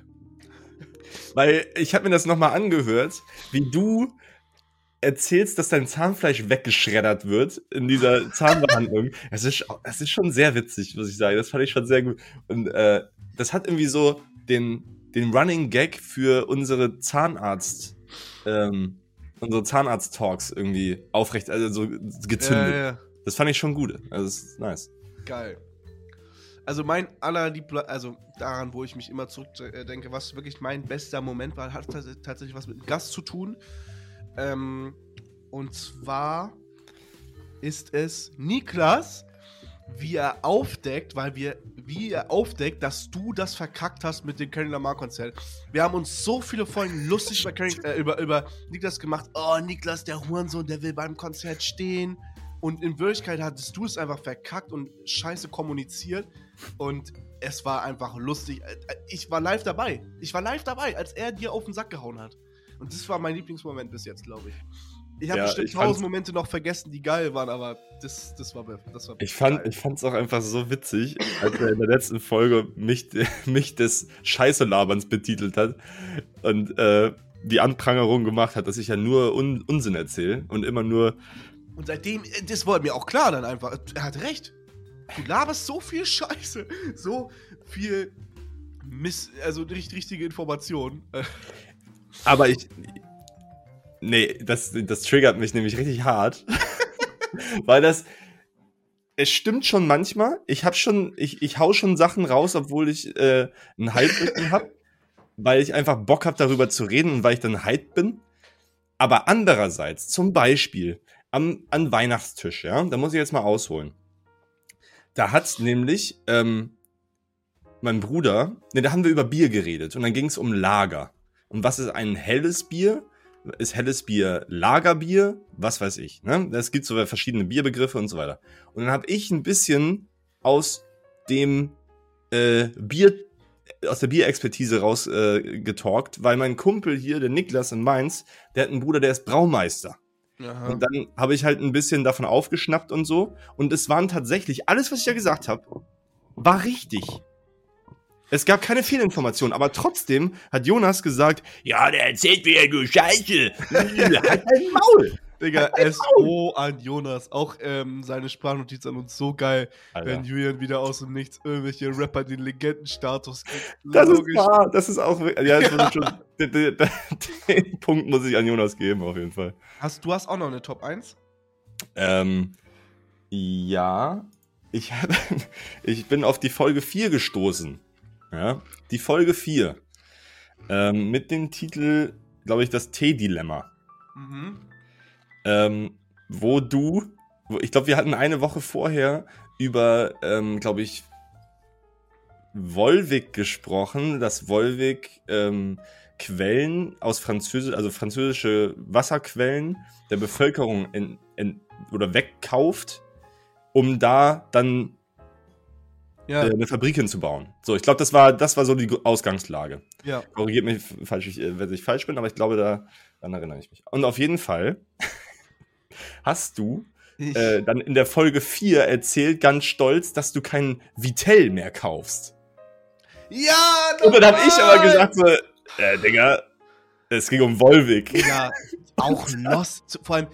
Weil ich habe mir das nochmal angehört, wie du erzählst, dass dein Zahnfleisch weggeschreddert wird in dieser Zahnbehandlung. Das ist, das ist schon sehr witzig, muss ich sagen. Das fand ich schon sehr gut. Und äh, das hat irgendwie so den, den Running Gag für unsere Zahnarzt, ähm, unsere Zahnarzt-Talks irgendwie aufrecht, also so gezündet. Ja, ja. Das fand ich schon gut. Also, das ist nice. Geil. Also mein allerliebster, also daran, wo ich mich immer zurückdenke, was wirklich mein bester Moment war, hat tats- tatsächlich was mit einem Gast zu tun. Ähm, und zwar ist es Niklas, wie er aufdeckt, weil wir, wie er aufdeckt, dass du das verkackt hast mit dem Kendrick Lamar Konzert. Wir haben uns so viele Folgen lustig über, Kendrick, äh, über, über Niklas gemacht. Oh, Niklas, der Hurensohn, der will beim Konzert stehen. Und in Wirklichkeit hattest du es einfach verkackt und scheiße kommuniziert. Und es war einfach lustig. Äh, Ich war live dabei. Ich war live dabei, als er dir auf den Sack gehauen hat. Und das war mein Lieblingsmoment bis jetzt, glaube ich. Ich habe Ja, bestimmt tausend Momente noch vergessen, die geil waren, aber das, das war das war Ich fand ich fand's auch einfach so witzig, als er in der letzten Folge mich, mich des Scheiße-Laberns betitelt hat und äh, die Anprangerung gemacht hat, dass ich ja nur Un Unsinn erzähle und immer nur. Und seitdem, äh, das war mir auch klar dann einfach. Er hat recht. Du laberst so viel Scheiße, so viel Miss, also nicht richtige Informationen. Aber ich. Nee, das, das triggert mich nämlich richtig hart. Weil das. Es stimmt schon manchmal. Ich hab schon, ich, ich hau schon Sachen raus, obwohl ich äh, einen Hype hab, weil ich einfach Bock hab, darüber zu reden und weil ich dann hyped bin. Aber andererseits, zum Beispiel am, an Weihnachtstisch, ja, da muss ich jetzt mal ausholen. Da hat nämlich ähm, mein Bruder, ne, da haben wir über Bier geredet und dann ging es um Lager. Und was ist ein helles Bier? Ist helles Bier Lagerbier? Was weiß ich. Ne? Es gibt so verschiedene Bierbegriffe und so weiter. Und dann habe ich ein bisschen aus dem äh, Bier, aus der Bierexpertise raus äh, weil mein Kumpel hier, der Niklas in Mainz, der hat einen Bruder, der ist Braumeister. Aha. Und dann habe ich halt ein bisschen davon aufgeschnappt und so. Und es waren tatsächlich, alles, was ich ja gesagt habe, war richtig. Es gab keine Fehlinformationen, aber trotzdem hat Jonas gesagt, ja, der erzählt mir nur Scheiße. halt dein Maul. Digga, Halt SO an Jonas. Auch ähm, seine Sprachnotiz an uns so geil, Alter. wenn Julian wieder aus dem Nichts irgendwelche Rapper den Legendenstatus kriegt. Das ist wahr, das ist auch, ja, das ich schon, den, den, den Punkt muss ich an Jonas geben, auf jeden Fall. Hast, du hast auch noch eine Top 1? Ähm, ja, ich, hab, ich bin auf die Folge 4 gestoßen. Ja, die Folge 4. Ähm, mit dem Titel, glaube ich, das T-Dilemma. Mhm. Ähm, wo du, wo, ich glaube, wir hatten eine Woche vorher über, ähm, glaube ich, Volvic gesprochen, dass Volvic ähm, Quellen aus Französisch, also französische Wasserquellen der Bevölkerung in, in, oder wegkauft, um da dann Ja. äh, eine Fabrik hinzubauen. So, ich glaube, das war, das war so die Ausgangslage. Ja. Korrigiert mich, falsch, ich, äh, wenn ich falsch bin, aber ich glaube, da, daran erinnere ich mich. Und auf jeden Fall hast du äh, dann in der Folge 4 erzählt, ganz stolz, dass du keinen Vitell mehr kaufst. Ja, Und dann habe ich aber normal! gesagt so, äh, Digga, es ging um Volvic. Ja, auch lost. Vor allem,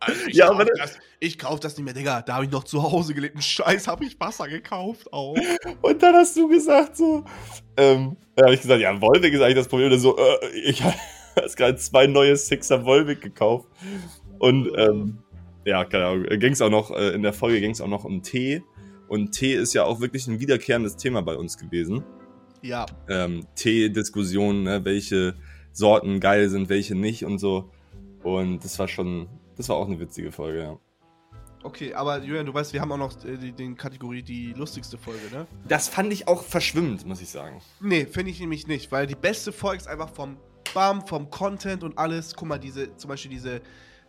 also ich, Ja, kauf aber- das, ich kauf das nicht mehr, Digga. Da habe ich noch zu Hause gelebt. Ein Scheiß habe ich Wasser gekauft auch. Und dann hast du gesagt so, ähm, da habe ich gesagt, ja, Volvic ist eigentlich das Problem. Und so, äh, ich habe gerade zwei neue Sixer Volvic gekauft. Und ähm, ja, keine Ahnung, ging es auch noch, äh, in der Folge ging es auch noch um Tee. Und Tee ist ja auch wirklich ein wiederkehrendes Thema bei uns gewesen. Ja. ähm, Tee-Diskussionen, ne, welche Sorten geil sind, welche nicht und so. Und das war schon, das war auch eine witzige Folge, ja. Okay, aber Julian, du weißt, wir haben auch noch äh, die, den Kategorie die lustigste Folge, ne? Das fand ich auch verschwimmend, muss ich sagen. Nee, finde ich nämlich nicht, weil die beste Folge ist einfach vom Bam, vom Content und alles. Guck mal, diese, zum Beispiel diese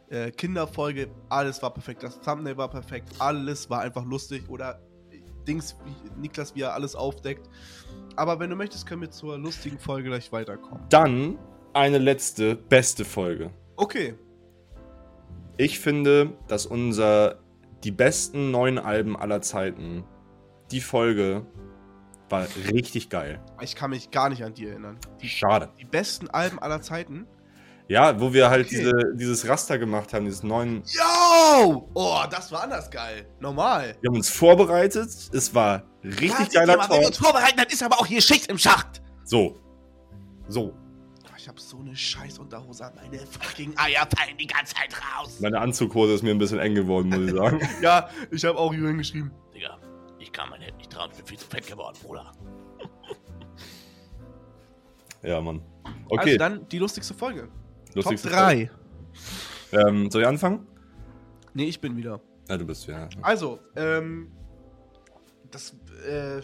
äh, Kinderfolge, alles war perfekt. Das Thumbnail war perfekt, alles war einfach lustig. Oder Dings, wie Niklas, wie er alles aufdeckt. Aber wenn du möchtest, können wir zur lustigen Folge gleich weiterkommen. Dann eine letzte, beste Folge. Okay. Ich finde, dass unser, die besten neun Alben aller Zeiten, die Folge war richtig geil. Ich kann mich gar nicht an die erinnern. Die, Schade. die besten Alben aller Zeiten. Ja, wo wir halt Okay. diese, dieses Raster gemacht haben, dieses neuen. Yo! Oh, das war anders geil. Normal. Wir haben uns vorbereitet, es war richtig Ja, geiler mal, Wenn wir uns Talk. vorbereiten, dann ist aber auch hier Schicht im Schacht. So. So. Ich hab so eine scheiß Unterhose an. Meine fucking Eier fallen die ganze Zeit raus. Meine Anzughose ist mir ein bisschen eng geworden, muss ich sagen. Ja, ich habe auch Julian geschrieben. Digga, ich kann mein Hemd nicht tragen, ich bin viel zu fett geworden, Bruder. ja, Mann. Okay. Also dann die lustigste Folge. Lustigste Top 3. Ähm, soll ich anfangen? Nee, ich bin wieder. Ja, du bist ja. Also, ähm. Das, äh.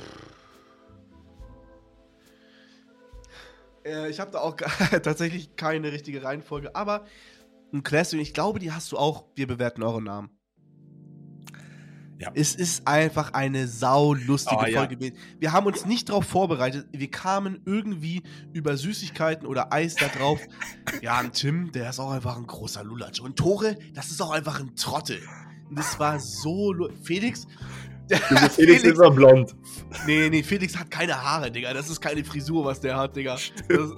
Äh ich habe da auch tatsächlich keine richtige Reihenfolge, aber ein Classic, ich glaube, die hast du auch. Wir bewerten eure Namen. Ja. Es ist einfach eine saulustige Oh, ja. Folge gewesen. Wir haben uns nicht darauf vorbereitet. Wir kamen irgendwie über Süßigkeiten oder Eis da drauf. ja, ein Tim, der ist auch einfach ein großer Lulatsch. Und Tore, das ist auch einfach ein Trottel. Und das war so. lu- Felix? Ist immer blond. Nee, nee, Felix hat keine Haare, Digga. Das ist keine Frisur, was der hat, Digga. Das,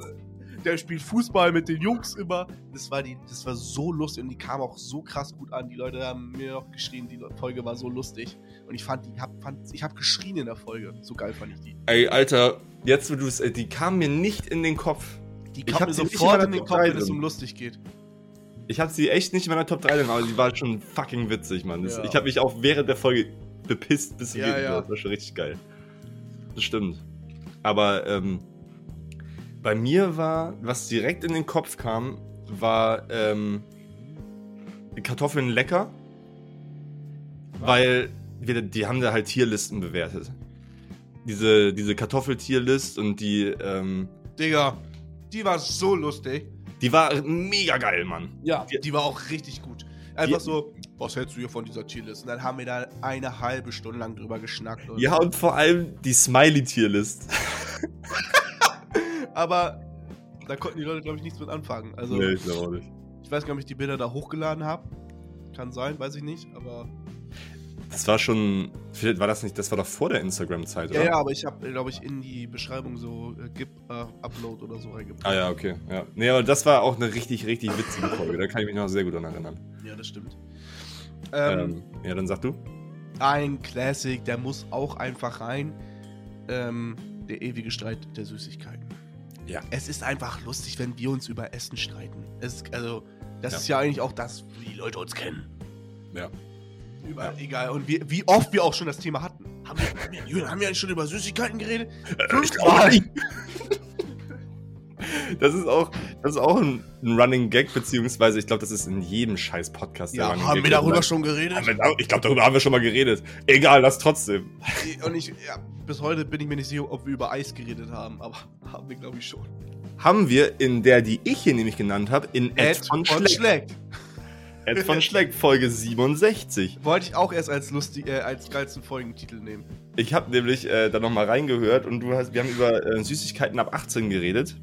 der spielt Fußball mit den Jungs immer. Das war, die, das war so lustig und die kam auch so krass gut an. Die Leute haben mir auch geschrien, die Folge war so lustig. Und ich fand, die hab, fand, ich habe geschrien in der Folge. So geil fand ich die. Ey, Alter, jetzt wo du es, äh, die kam mir nicht in den Kopf. Die Ich kam mir sie sofort in den Kopf, wenn es um lustig geht. Ich habe sie echt nicht in meiner Top 3 drin, aber die war schon fucking witzig, Mann. Das, Ja. Ich habe mich auch während der Folge bepisst bis zum Ja, ja. Das war schon richtig geil. Das stimmt. Aber ähm, bei mir war, was direkt in den Kopf kam, war ähm, Kartoffeln lecker, weil wir, die haben da halt Tierlisten bewertet. Diese, diese Kartoffeltierlist und die, ähm, Digga, die war so lustig. die war mega geil, Mann. Ja, die, war auch richtig gut. Einfach Die- so, was hältst du hier von dieser Tierlist? Und dann haben wir da eine halbe Stunde lang drüber geschnackt. Und Ja, und vor allem die Smiley-Tierlist. Aber da konnten die Leute, glaube ich, nichts mit anfangen. Also, Nee, ich glaube auch nicht. ich weiß gar nicht, ob ich die Bilder da hochgeladen habe. Kann sein, weiß ich nicht. Aber Das war schon. Vielleicht war das nicht. Das war doch vor der Instagram-Zeit, ja, oder? ja, aber ich habe, glaube ich, in die Beschreibung so äh, Gip äh, Upload oder so reingepackt. Ah ja, okay. Ja. Nee, aber das war auch eine richtig, richtig witzige Folge. Da kann ich mich noch sehr gut daran erinnern. Ja, das stimmt. Ähm, Ähm, ja, dann sag du. Ein Classic, der muss auch einfach rein. Ähm, der ewige Streit der Süßigkeiten. Ja. Es ist einfach lustig, wenn wir uns über Essen streiten. Es also, das Ja. ist ja eigentlich auch das, wie die Leute uns kennen. Ja. Überall, egal. Und wie, wie oft wir auch schon das Thema hatten. Haben wir, Julian, haben wir eigentlich schon über Süßigkeiten geredet? Äh, ich glaube nicht. Das ist auch, das ist auch ein, ein Running Gag, beziehungsweise ich glaube, das ist in jedem scheiß Podcast Ja, Running haben Gag. wir darüber Weil- schon geredet? Ich glaube, darüber haben wir schon mal geredet. Egal, das trotzdem. Und ich, ja, bis heute bin ich mir nicht sicher, ob wir über Eis geredet haben, aber haben wir, glaube ich, schon. Haben wir in der, die ich hier nämlich genannt habe, in Ed, von Schleck. Schleck. Ed von Schleck, Folge 67. Wollte ich auch erst als lustig, äh, als geilsten Folgentitel nehmen. Ich habe nämlich äh, da nochmal reingehört und du hast, wir haben über äh, Süßigkeiten ab 18 geredet.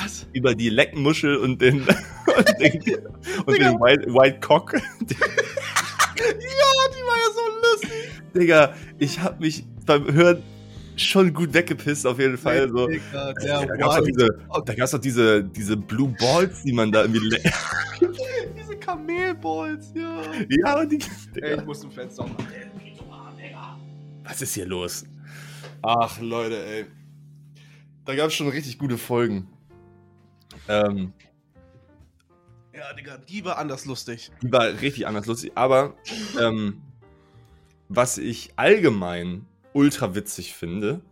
Was? Über die Leckmuschel und den, und den, und den White, White Cock. ja, die war ja so lustig. Digga, ich habe mich beim Hören schon gut weggepisst, auf jeden Fall. So. Digga, Da der gab's doch diese, da gab's diese, diese Blue Balls, die man da irgendwie. Kamelballs, ja. ja, und die. Ey, ich muss ein Fenster machen. Was ist hier los? Ach, Leute, ey. Da gab es schon richtig gute Folgen. Ähm, Ja, Digga, die war anders lustig. die war richtig anders lustig. Aber ähm, was ich allgemein ultra witzig finde,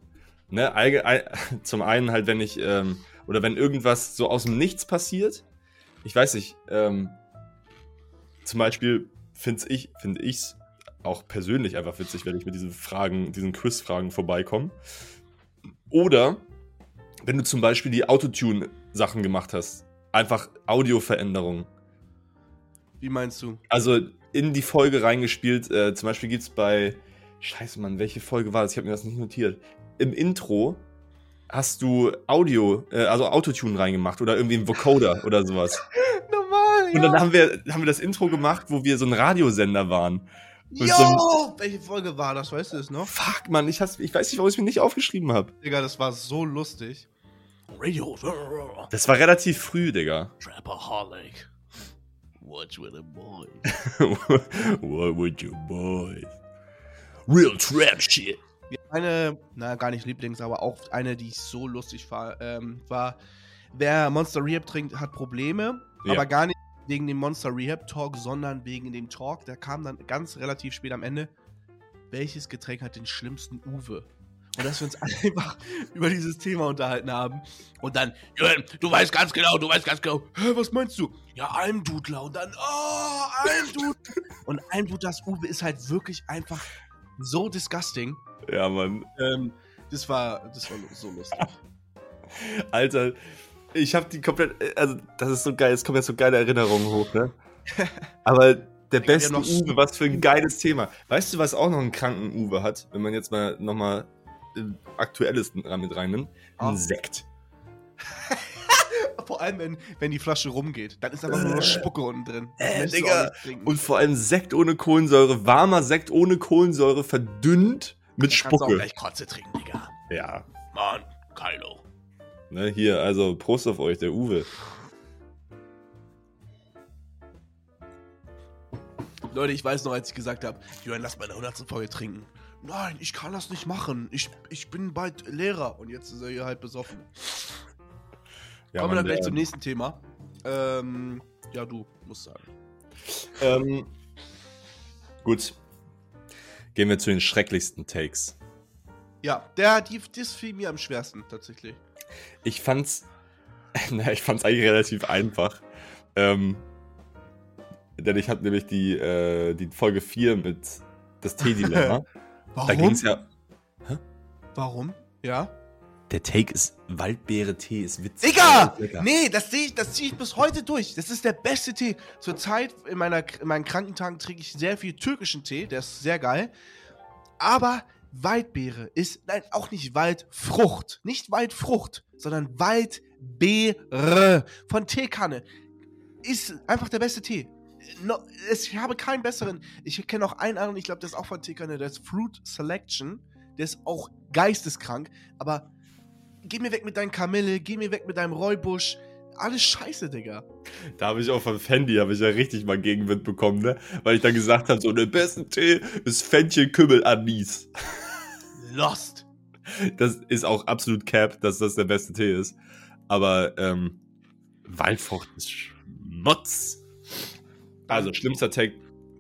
ne, allge all, zum einen halt, wenn ich, ähm, oder wenn irgendwas so aus dem Nichts passiert, ich weiß nicht, ähm, zum Beispiel finde ich, finde ich's auch persönlich einfach witzig, wenn ich mit diesen Fragen, diesen Quizfragen vorbeikomme. Oder wenn du zum Beispiel die Autotune-Sachen gemacht hast. Einfach Audioveränderungen. Wie meinst du? Also in die Folge reingespielt. Äh, zum Beispiel gibt es bei. Scheiße, Mann, welche Folge war das? Ich habe mir das nicht notiert. Im Intro hast du Audio, äh, also Autotune reingemacht oder irgendwie ein Vocoder oder sowas. Und dann haben wir, haben wir das Intro gemacht, wo wir so ein Radiosender waren. Jo! so Welche Folge war das? Weißt du es noch? Fuck, Mann, ich, has, ich weiß nicht, warum ich es mir nicht aufgeschrieben habe. Digga, das war so lustig. Radio. Das war relativ früh, Digga. Trapaholic. What's with a boy? What would you boys? Real trap shit. Eine, na, gar nicht Lieblings, aber auch eine, die ich so lustig war, ähm, war, wer Monster Rehab trinkt, hat Probleme, Ja. aber gar nicht wegen dem Monster Rehab Talk, sondern wegen dem Talk, der kam dann ganz relativ spät am Ende. Welches Getränk hat den schlimmsten Uwe? Und dass wir uns einfach über dieses Thema unterhalten haben. Und dann, Jürgen, du weißt ganz genau, du weißt ganz genau. Hä, was meinst du? Ja, Almdudler. Und dann, oh, Almdudler. Und Almdudlers Uwe ist halt wirklich einfach so disgusting. Ja, Mann. Ähm, das war, das war so lustig. Alter, ich habe die komplett, also das ist so geil, es kommen jetzt so geile Erinnerungen hoch, ne? Aber der beste noch Uwe, was für ein geiles Thema. Weißt du, was auch noch einen kranken Uwe hat, wenn man jetzt mal nochmal aktuelles dran mit reinnimmt? Ein Ah. Sekt. Vor allem, wenn, wenn die Flasche rumgeht. Dann ist einfach nur noch Spucke unten drin. Äh, Digga. Und vor allem Sekt ohne Kohlensäure, warmer Sekt ohne Kohlensäure, verdünnt mit Dann kannst du auch Spucke. gleich Kotze trinken, Digga. Ja. Mann, Kylo. Ne, hier, also Prost auf euch, der Uwe. Leute, ich weiß noch, als ich gesagt habe, Johann, lass meine 100. Folge trinken. Nein, ich kann das nicht machen. Ich, ich bin bald Lehrer. Und jetzt ist er hier halt besoffen. Ja, Kommen wir dann gleich zum nächsten Thema. Ähm, ja, du musst sagen. Ähm, gut. Gehen wir zu den schrecklichsten Takes. Ja, der, die, das fiel mir am schwersten, tatsächlich. Ich fand's. Na, ich fand's eigentlich relativ einfach. Ähm, denn ich hatte nämlich die, äh, die Folge 4 mit das Tee-Dilemma. da Warum? ging's ja. Warum? Ja? Der Take ist Waldbeere-Tee ist witzig. Digga! Nee, das sehe ich, das ziehe ich bis heute durch. Das ist der beste Tee. Zurzeit in, meiner, in meinen Krankentagen trinke ich sehr viel türkischen Tee, der ist sehr geil. Aber Waldbeere ist, nein, auch nicht Waldfrucht. Nicht Waldfrucht, sondern Waldbeere von Teekanne. Ist einfach der beste Tee. No, es, ich habe keinen besseren. Ich kenne auch einen anderen, ich glaube, der ist auch von Teekanne, der ist Fruit Selection. Der ist auch geisteskrank, aber geh mir weg mit deinem Kamille, geh mir weg mit deinem Räubusch. Alles scheiße, Digga. Da habe ich auch von Fendi, habe ich ja richtig mal Gegenwind bekommen, ne? Weil ich dann gesagt habe, so der beste Tee ist Fenchel, Kümmel, Anis. Lost. Das ist auch absolut cap, dass das der beste Tee ist. Aber ähm, Waldfrucht ist Schmutz. Also, schlimmster Take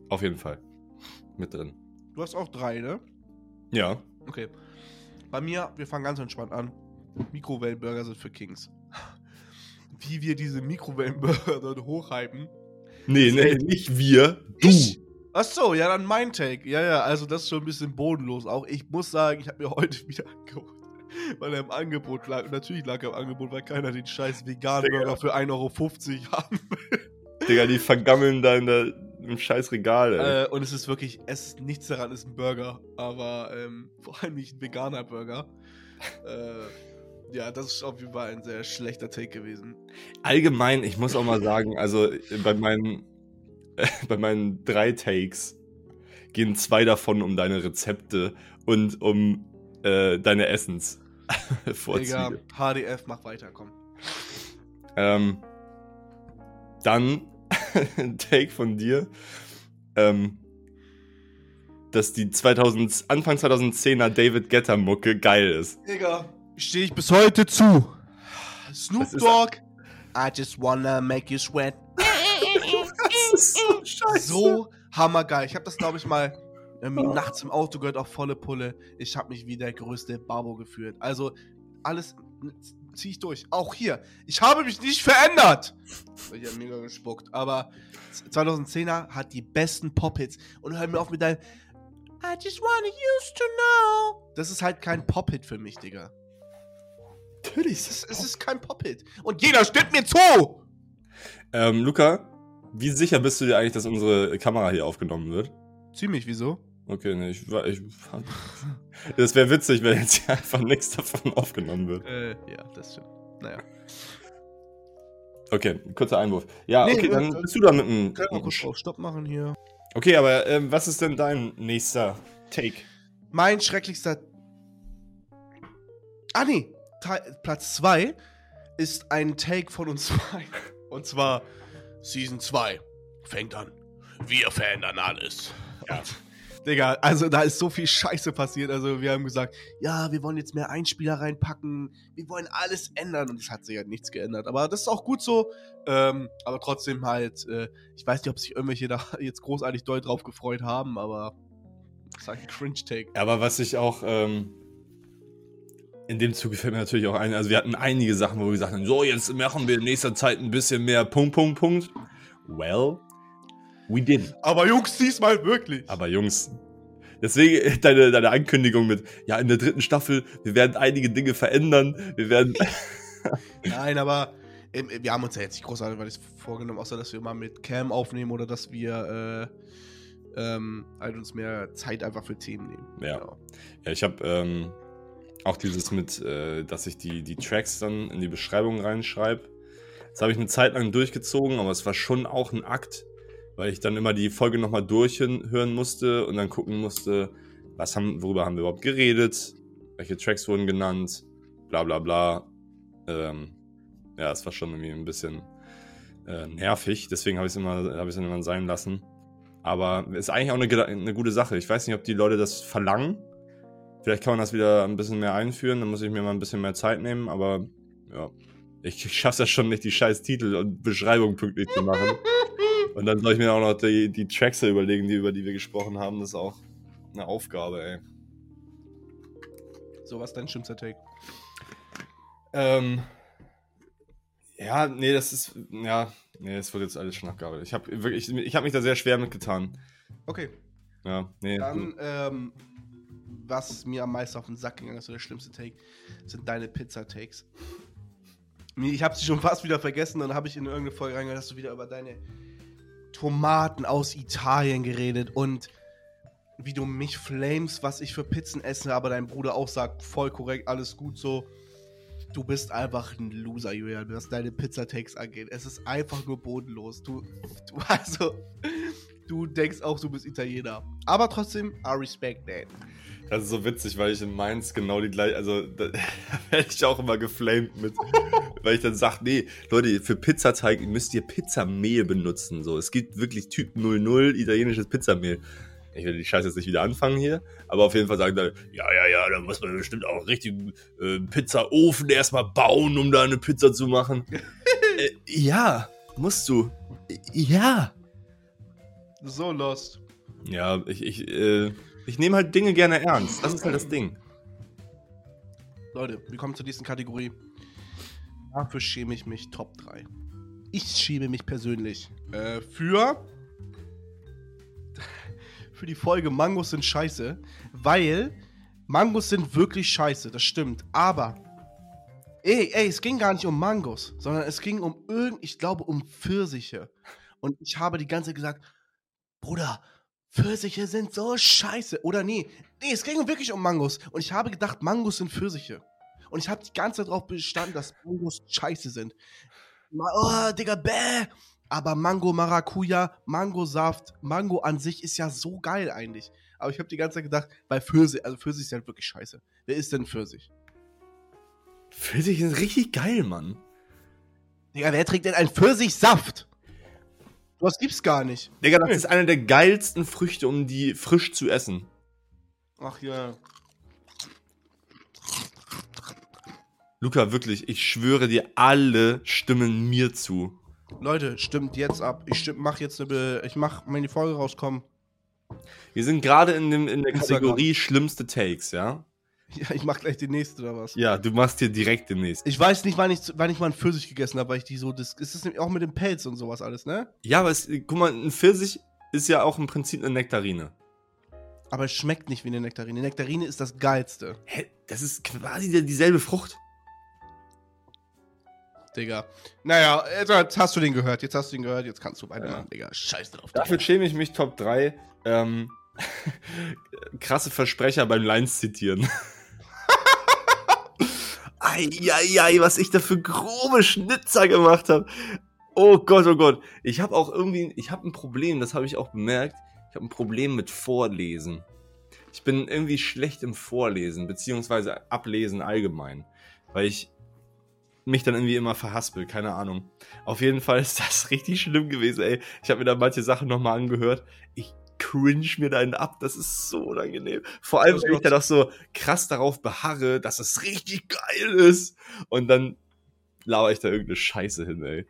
auf jeden Fall. Mit drin. Du hast auch drei, ne? Ja. Okay. Bei mir, wir fangen ganz entspannt an. Mikrowellenburger sind für Kings. wie wir diese Mikrowellenburger dort hochhypen. Nee, nee, nicht wir, du. Ich? Ach so, ja, dann mein Take. Ja, ja, also das ist schon ein bisschen bodenlos. Auch ich muss sagen, ich habe mir heute wieder angeholt, weil er im Angebot lag. Natürlich lag er im Angebot, weil keiner den scheiß veganen Digga. Burger für 1,50 Euro haben will. Digga, die vergammeln da in der, im scheiß Regal, ey. Äh, und es ist wirklich, es ist nichts daran, ist ein Burger, aber ähm, vor allem nicht ein veganer Burger. äh, ja, das ist auf jeden Fall ein sehr schlechter Take gewesen. Allgemein, ich muss auch mal sagen, also äh, bei meinen, bei meinen drei Takes gehen zwei davon um deine Rezepte und um äh, deine Essens. Digga, HDF, mach weiter, komm. Ähm, dann ein Take von dir, ähm, dass die 2000, Anfang 2010er David Guetta Mucke geil ist. Digga, stehe ich bis heute zu. Snoop Dogg, I just wanna make you sweat. Scheiße. So hammergeil. Ich habe das, glaube ich, mal irgendwie nachts im Auto gehört, auch volle Pulle. Ich habe mich wie der größte Babo gefühlt. Also, alles ziehe ich durch. Auch hier. Ich habe mich nicht verändert. Ich habe mega gespuckt. Aber 2010er hat die besten Pop-Hits. Und hör mir auf mit deinem I just wanna used to know. Das ist halt kein Pop-Hit für mich, Digga. Natürlich. Es ist, es ist kein Pop-Hit. Und jeder stimmt mir zu! Ähm, Luca, wie sicher bist du dir eigentlich, dass unsere Kamera hier aufgenommen wird? Ziemlich, wieso? Okay, ne, ich. Ich, das wäre witzig, wenn jetzt hier einfach nichts davon aufgenommen wird. Äh, ja, das stimmt. Naja. Okay, kurzer Einwurf. Ja, Nee, okay, dann bist du da mit einem. Können wir kurz auf Stopp machen hier. Okay, aber ähm, was ist denn dein nächster Take? Mein schrecklichster. Ah, nee. Teil- Platz 2 ist ein Take von uns zwei. Und zwar Season 2 fängt an. Wir verändern alles. Ja. Digga, also da ist so viel Scheiße passiert. Also wir haben gesagt, ja, wir wollen jetzt mehr Einspieler reinpacken. Wir wollen alles ändern. Und es hat sich halt nichts geändert. Aber das ist auch gut so. Ähm, aber trotzdem halt, äh, ich weiß nicht, ob sich irgendwelche da jetzt großartig doll drauf gefreut haben, aber das ist halt ein Cringe-Take. Aber was ich auch, ähm, in dem Zuge fällt mir natürlich auch ein, also wir hatten einige Sachen, wo wir gesagt haben, so, jetzt machen wir in nächster Zeit ein bisschen mehr Punkt, Punkt, Punkt. Well, we did. Aber Jungs, diesmal wirklich. Aber Jungs, deswegen deine, deine Ankündigung mit, ja, in der dritten Staffel, wir werden einige Dinge verändern, wir werden... Nein, aber ähm, wir haben uns ja jetzt nicht großartig weil vorgenommen, außer dass wir mal mit Cam aufnehmen oder dass wir äh, ähm, halt uns mehr Zeit einfach für Themen nehmen. Ja. Ja, ich habe ähm, auch dieses mit, äh, dass ich die, die Tracks dann in die Beschreibung reinschreibe. Das habe ich eine Zeit lang durchgezogen, aber es war schon auch ein Akt, weil ich dann immer die Folge nochmal durchhören musste und dann gucken musste, was haben, worüber haben wir überhaupt geredet, welche Tracks wurden genannt, bla bla bla. Ähm, ja, es war schon irgendwie ein bisschen äh, nervig, deswegen habe ich es immer, ich es immer sein lassen. Aber ist eigentlich auch eine, eine gute Sache. Ich weiß nicht, ob die Leute das verlangen. Vielleicht kann man das wieder ein bisschen mehr einführen, dann muss ich mir mal ein bisschen mehr Zeit nehmen, aber ja, ich schaff's ja schon nicht, die scheiß Titel und Beschreibung pünktlich zu machen. Und dann soll ich mir auch noch die, die Tracks überlegen, die, über die wir gesprochen haben. Das ist auch eine Aufgabe, ey. So, was dein schlimmster Take? Ähm, ja, nee, das ist, ja, nee, das wird jetzt alles schon abgearbeitet. Ich habe wirklich, ich, ich habe mich da sehr schwer mitgetan. Okay. Ja, nee. Dann, ähm, was mir am meisten auf den Sack gegangen ist, oder der schlimmste Take, sind deine Pizza-Takes. Ich habe sie schon fast wieder vergessen, dann habe ich in irgendeine Folge reingehört, hast du wieder über deine Tomaten aus Italien geredet und wie du mich flames, was ich für Pizzen esse, aber dein Bruder auch sagt, voll korrekt, alles gut so. Du bist einfach ein Loser, Julian, was deine Pizza-Takes angeht. Es ist einfach nur bodenlos. Du, du, also, du denkst auch, du bist Italiener. Aber trotzdem, I respect that. Das ist so witzig, weil ich in Mainz genau die gleiche, also da werde ich auch immer geflamed mit, weil ich dann sage, nee, Leute, für Pizzateig müsst ihr Pizzamehl benutzen. So, es gibt wirklich Typ 00 italienisches Pizzamehl. Ich will die Scheiße jetzt nicht wieder anfangen hier, aber auf jeden Fall sagen dann, ja, ja, ja, da muss man bestimmt auch einen richtigen äh, Pizzaofen erstmal bauen, um da eine Pizza zu machen. äh, ja, musst du. Ja. So lost. Ja, ich, ich, äh, ich nehme halt Dinge gerne ernst. Das ist halt das Ding. Leute, wir kommen zur nächsten Kategorie. Dafür schäme ich mich Top 3. Ich schäme mich persönlich äh, für für die Folge Mangos sind scheiße, weil Mangos sind wirklich scheiße, das stimmt. Aber ey, ey, es ging gar nicht um Mangos, sondern es ging um irgend, ich glaube um Pfirsiche. Und ich habe die ganze Zeit gesagt, Bruder, Pfirsiche sind so scheiße. Oder nee, nee, es ging wirklich um Mangos. Und ich habe gedacht, Mangos sind Pfirsiche. Und ich habe die ganze Zeit darauf bestanden, dass Mangos scheiße sind. Oh, Digga, bäh. Aber Mango, Maracuja, Mangosaft, Mango an sich ist ja so geil eigentlich. Aber ich habe die ganze Zeit gedacht, weil Pfirsich, also Pfirsich ist halt wirklich scheiße. Wer ist denn Pfirsich? Pfirsich sind richtig geil, Mann. Digga, wer trinkt denn einen Pfirsichsaft? Was gibt's gar nicht. Digga, das ist eine der geilsten Früchte, um die frisch zu essen. Ach ja. Luca, wirklich, ich schwöre dir, alle stimmen mir zu. Leute, stimmt jetzt ab. Ich stimm, mach jetzt eine, ich mach, wenn die Folge rauskommt. Wir sind gerade in, dem- in der Instagram. Kategorie schlimmste Takes, ja? Ja, ich mach gleich die nächste oder was? Ja, du machst dir direkt demnächst. Ich weiß nicht, wann ich, wann ich mal einen Pfirsich gegessen habe, weil ich die so. Das, ist das nämlich auch mit dem Pelz und sowas alles, ne? Ja, aber es, guck mal, ein Pfirsich ist ja auch im Prinzip eine Nektarine. Aber es schmeckt nicht wie eine Nektarine. Nektarine ist das geilste. Hä? Das ist quasi die- dieselbe Frucht. Digga. Naja, jetzt hast du den gehört. Jetzt hast du den gehört. Jetzt kannst du weitermachen, Digga. Scheiß drauf. Dafür schäme ich mich Top 3. Ähm, krasse Versprecher beim Lines zitieren. Eieiei, was ich da für grobe Schnitzer gemacht habe. Oh Gott, oh Gott. Ich habe auch irgendwie, ich habe ein Problem, das habe ich auch bemerkt. Ich habe ein Problem mit Vorlesen. Ich bin irgendwie schlecht im Vorlesen, beziehungsweise Ablesen allgemein. Weil ich mich dann irgendwie immer verhaspel, keine Ahnung. Auf jeden Fall ist das richtig schlimm gewesen, ey. Ich habe mir da manche Sachen nochmal angehört. Ich cringe mir da einen ab, das ist so unangenehm. Vor allem, wenn ich dann auch so krass darauf beharre, dass es richtig geil ist. Und dann laber ich da irgendeine Scheiße hin, ey.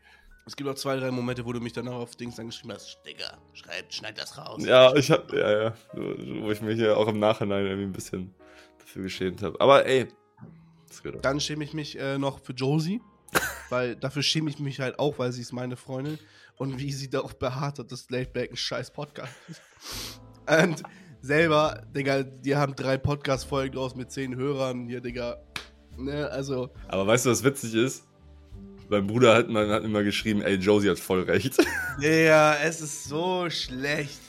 Es gibt auch zwei, drei Momente, wo du mich danach auf Dings angeschrieben hast. Digga, schreib, schneid das raus. Ja, ich hab, ja, ja, wo ich mich ja auch im Nachhinein irgendwie ein bisschen dafür geschämt habe. Aber ey, das geht doch. Dann schäme ich mich äh, noch für Josie. weil dafür schäme ich mich halt auch, weil sie ist meine Freundin. Und wie sie darauf beharrt hat, dass Laidback ein scheiß Podcast ist. Und selber, Digga, die haben drei Podcast-Folgen draus mit zehn Hörern. Hier, Digga. Ne, also. Aber weißt du, was witzig ist? Mein Bruder hat, man hat immer geschrieben, ey, Josie hat voll recht. Ja, es ist so schlecht.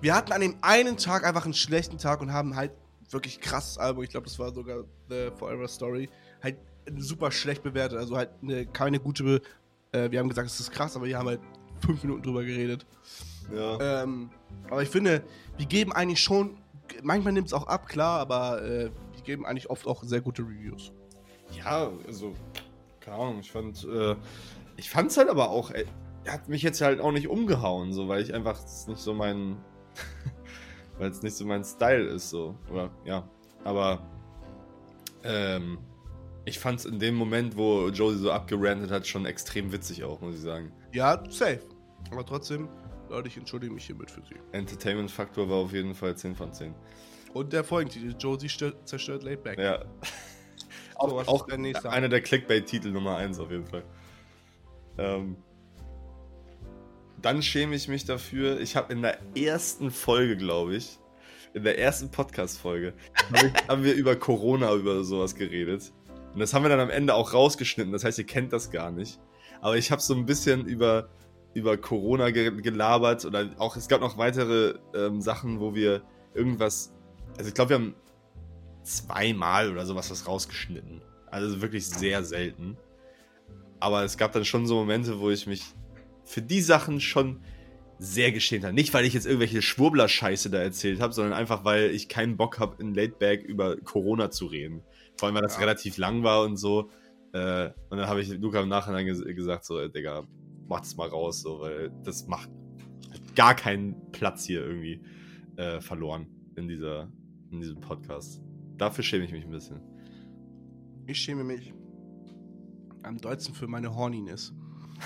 Wir hatten an dem einen Tag einfach einen schlechten Tag und haben halt wirklich krasses Album. Ich glaube, das war sogar The Forever Story. Halt super schlecht bewertet. Also halt eine, keine gute. Äh, wir haben gesagt, es ist krass, aber wir haben halt fünf Minuten drüber geredet. Ja. Ähm, aber ich finde, wir geben eigentlich schon. Manchmal nimmt es auch ab, klar, aber äh, wir geben eigentlich oft auch sehr gute Reviews. Ja, also, keine Ahnung, ich fand, äh, ich fand's halt aber auch, ey, er hat mich jetzt halt auch nicht umgehauen, so, weil ich einfach, nicht so mein, weil es nicht so mein Style ist, so, oder, ja, aber, ähm, ich fand's in dem Moment, wo Josie so abgerantet hat, schon extrem witzig auch, muss ich sagen. Ja, safe. Aber trotzdem, Leute, ich entschuldige mich hiermit für sie. Entertainment-Faktor war auf jeden Fall 10 von 10. Und der Folgentitel, Josie stört, zerstört Laidback. Ja. So, Auch, was auch der nächste? einer der Clickbait-Titel Nummer 1 auf jeden Fall. Ähm, dann schäme ich mich dafür. Ich habe in der ersten Folge, glaube ich, in der ersten Podcast-Folge, haben wir über Corona, über sowas geredet. Und das haben wir dann am Ende auch rausgeschnitten. Das heißt, ihr kennt das gar nicht. Aber ich habe so ein bisschen über, über Corona ge gelabert. Oder auch, es gab noch weitere ähm, Sachen, wo wir irgendwas. Also, ich glaube, wir haben zweimal oder sowas was rausgeschnitten. Also wirklich sehr selten. Aber es gab dann schon so Momente, wo ich mich für die Sachen schon sehr geschämt habe. Nicht, weil ich jetzt irgendwelche Schwurbler-Scheiße da erzählt habe, sondern einfach, weil ich keinen Bock habe, in Laidback über Corona zu reden. Vor allem, weil das Ja. relativ lang war und so. Äh, und dann habe ich Luca im Nachhinein ges gesagt, so, ey, Digga, mach das mal raus, so, weil das macht hat gar keinen Platz hier irgendwie äh, verloren in, dieser, in diesem Podcast. Dafür schäme ich mich ein bisschen. Ich schäme mich am dollsten für meine Horniness.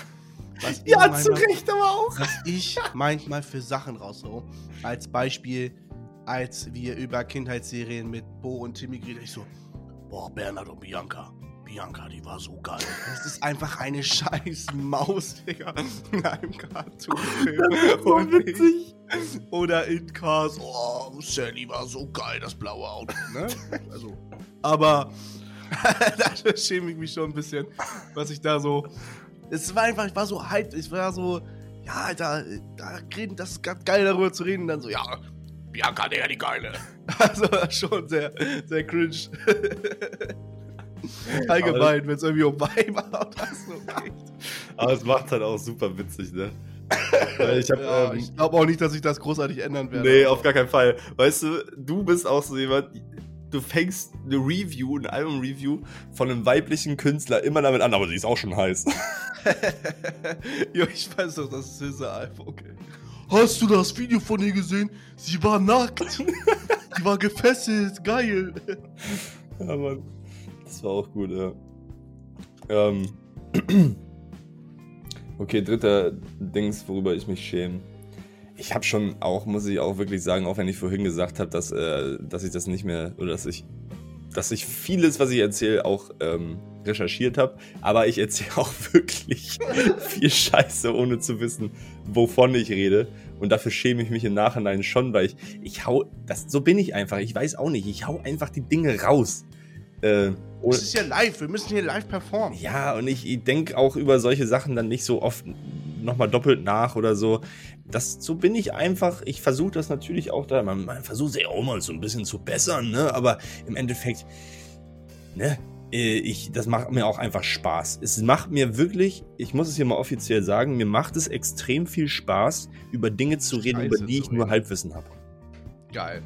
Was Ja, ich zu manchmal- Recht aber auch. Was ich manchmal für Sachen raushau. Als Beispiel, als wir über Kindheitsserien mit Bo und Timmy geredet ich so, Boah, Bernhard und Bianca. Bianca, die war so geil. Das ist einfach eine scheiß Maus, Digga. In einem Cartoon-Film. Oder in Cars. Oh, Sally war so geil, das blaue Auto. Ne? Also, aber da schäme ich mich schon ein bisschen, was ich da so. Es war einfach, ich war so hyped, ich war so, ja, Alter, da reden, das ist ganz geil darüber zu reden. Und dann so, ja, Bianca, Digga, die geile. also schon sehr, sehr cringe. Allgemein, wenn es irgendwie um Weiber oder so geht. Aber es macht halt auch super witzig, ne? Weil ich Ja, ähm, ich glaube auch nicht, dass sich das großartig ändern werde. Nee, auf gar keinen Fall. Weißt du, du bist auch so jemand, du fängst eine Review, ein Album-Review von einem weiblichen Künstler immer damit an, aber sie ist auch schon heiß. jo, ich weiß doch, das ist SZA-Album. Okay. Hast du das Video von ihr gesehen? Sie war nackt. Sie war gefesselt. Geil. Ja, Mann. Das war auch gut, ja. Ähm. Okay, dritter Dings, worüber ich mich schäme. Ich habe schon auch, muss ich auch wirklich sagen, auch wenn ich vorhin gesagt habe, dass, äh, dass ich das nicht mehr, oder dass ich, dass ich vieles, was ich erzähle, auch ähm, recherchiert habe, aber ich erzähle auch wirklich viel Scheiße, ohne zu wissen, wovon ich rede. Und dafür schäme ich mich im Nachhinein schon, weil ich, ich hau, das, so bin ich einfach, ich weiß auch nicht, ich hau einfach die Dinge raus. Äh, Das ist ja live. Wir müssen hier live performen. ja, und ich denke auch über solche Sachen dann nicht so oft nochmal doppelt nach oder so. Das, so bin ich einfach. Ich versuche das natürlich auch da. Man, man versucht sich auch mal so ein bisschen zu bessern, ne? Aber im Endeffekt, ne? Äh, Ich, das macht mir auch einfach Spaß. Es macht mir wirklich, ich muss es hier mal offiziell sagen, mir macht es extrem viel Spaß, über Dinge zu reden, über Scheiße die zu ich nur. Halbwissen habe. Geil.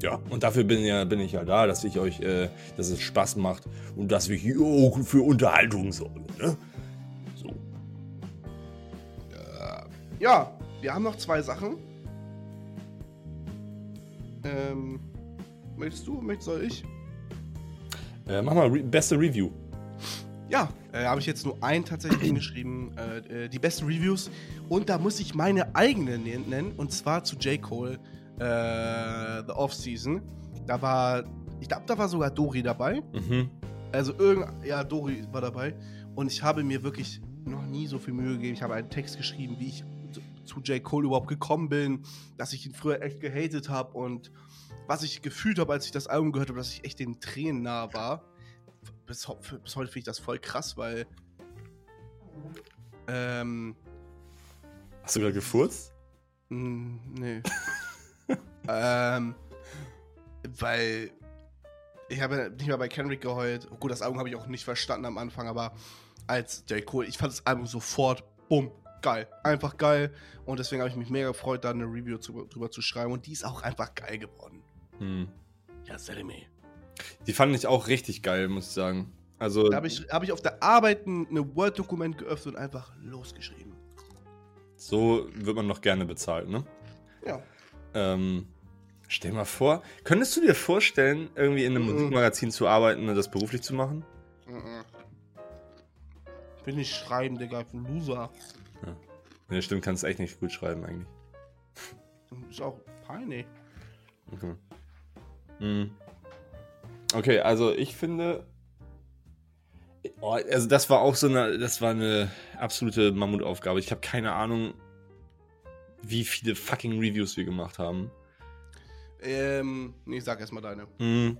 Ja, und dafür bin, ja, bin ich ja da, dass ich euch, äh, dass es Spaß macht und dass wir hier auch für Unterhaltung sorgen, ne? So. Ja, wir haben noch zwei Sachen. Ähm, möchtest du? Möchtest soll ich? Äh, mach mal re beste Review. Ja, äh, habe ich jetzt nur einen tatsächlich hingeschrieben. Äh, äh, die besten Reviews. Und da muss ich meine eigene nen- nennen. Und zwar zu J. Cole, äh, The Off-Season. Da war, ich glaube, da war sogar Dori dabei. Mhm. Also irgend, ja, Dori war dabei. Und ich habe mir wirklich noch nie so viel Mühe gegeben. Ich habe einen Text geschrieben, wie ich zu, zu J. Cole überhaupt gekommen bin, dass ich ihn früher echt gehatet habe und was ich gefühlt habe, als ich das Album gehört habe, dass ich echt den Tränen nah war. Bis, bis heute finde ich das voll krass, weil. Ähm. Hast du gerade gefurzt? Nee. ähm, weil ich habe nicht mal bei Kendrick geheult. Gut, das Album habe ich auch nicht verstanden am Anfang, aber als J. Cole, ich fand das Album sofort, bumm, geil. Einfach geil. Und deswegen habe ich mich mega gefreut, da eine Review zu, drüber zu schreiben. Und die ist auch einfach geil geworden. Hm. Ja, Selime. Die fand ich auch richtig geil, muss ich sagen. Also, Da habe ich, hab ich auf der Arbeit ein eine Word-Dokument geöffnet und einfach losgeschrieben. so wird man noch gerne bezahlt, ne? Ja. Ähm, stell mal vor, könntest du dir vorstellen, irgendwie in einem Mhm. Musikmagazin zu arbeiten und das beruflich zu machen? Mhm. Bin ich schreiben, Digga, für Loser. Ja, stimmt, kannst echt nicht gut schreiben eigentlich. Ist auch peinlich. Okay. Hm. Okay, also ich finde. Oh, also das war auch so eine, das war eine absolute Mammutaufgabe. Ich habe keine Ahnung, wie viele fucking Reviews wir gemacht haben. Ähm, nee, sag erstmal deine. Hm.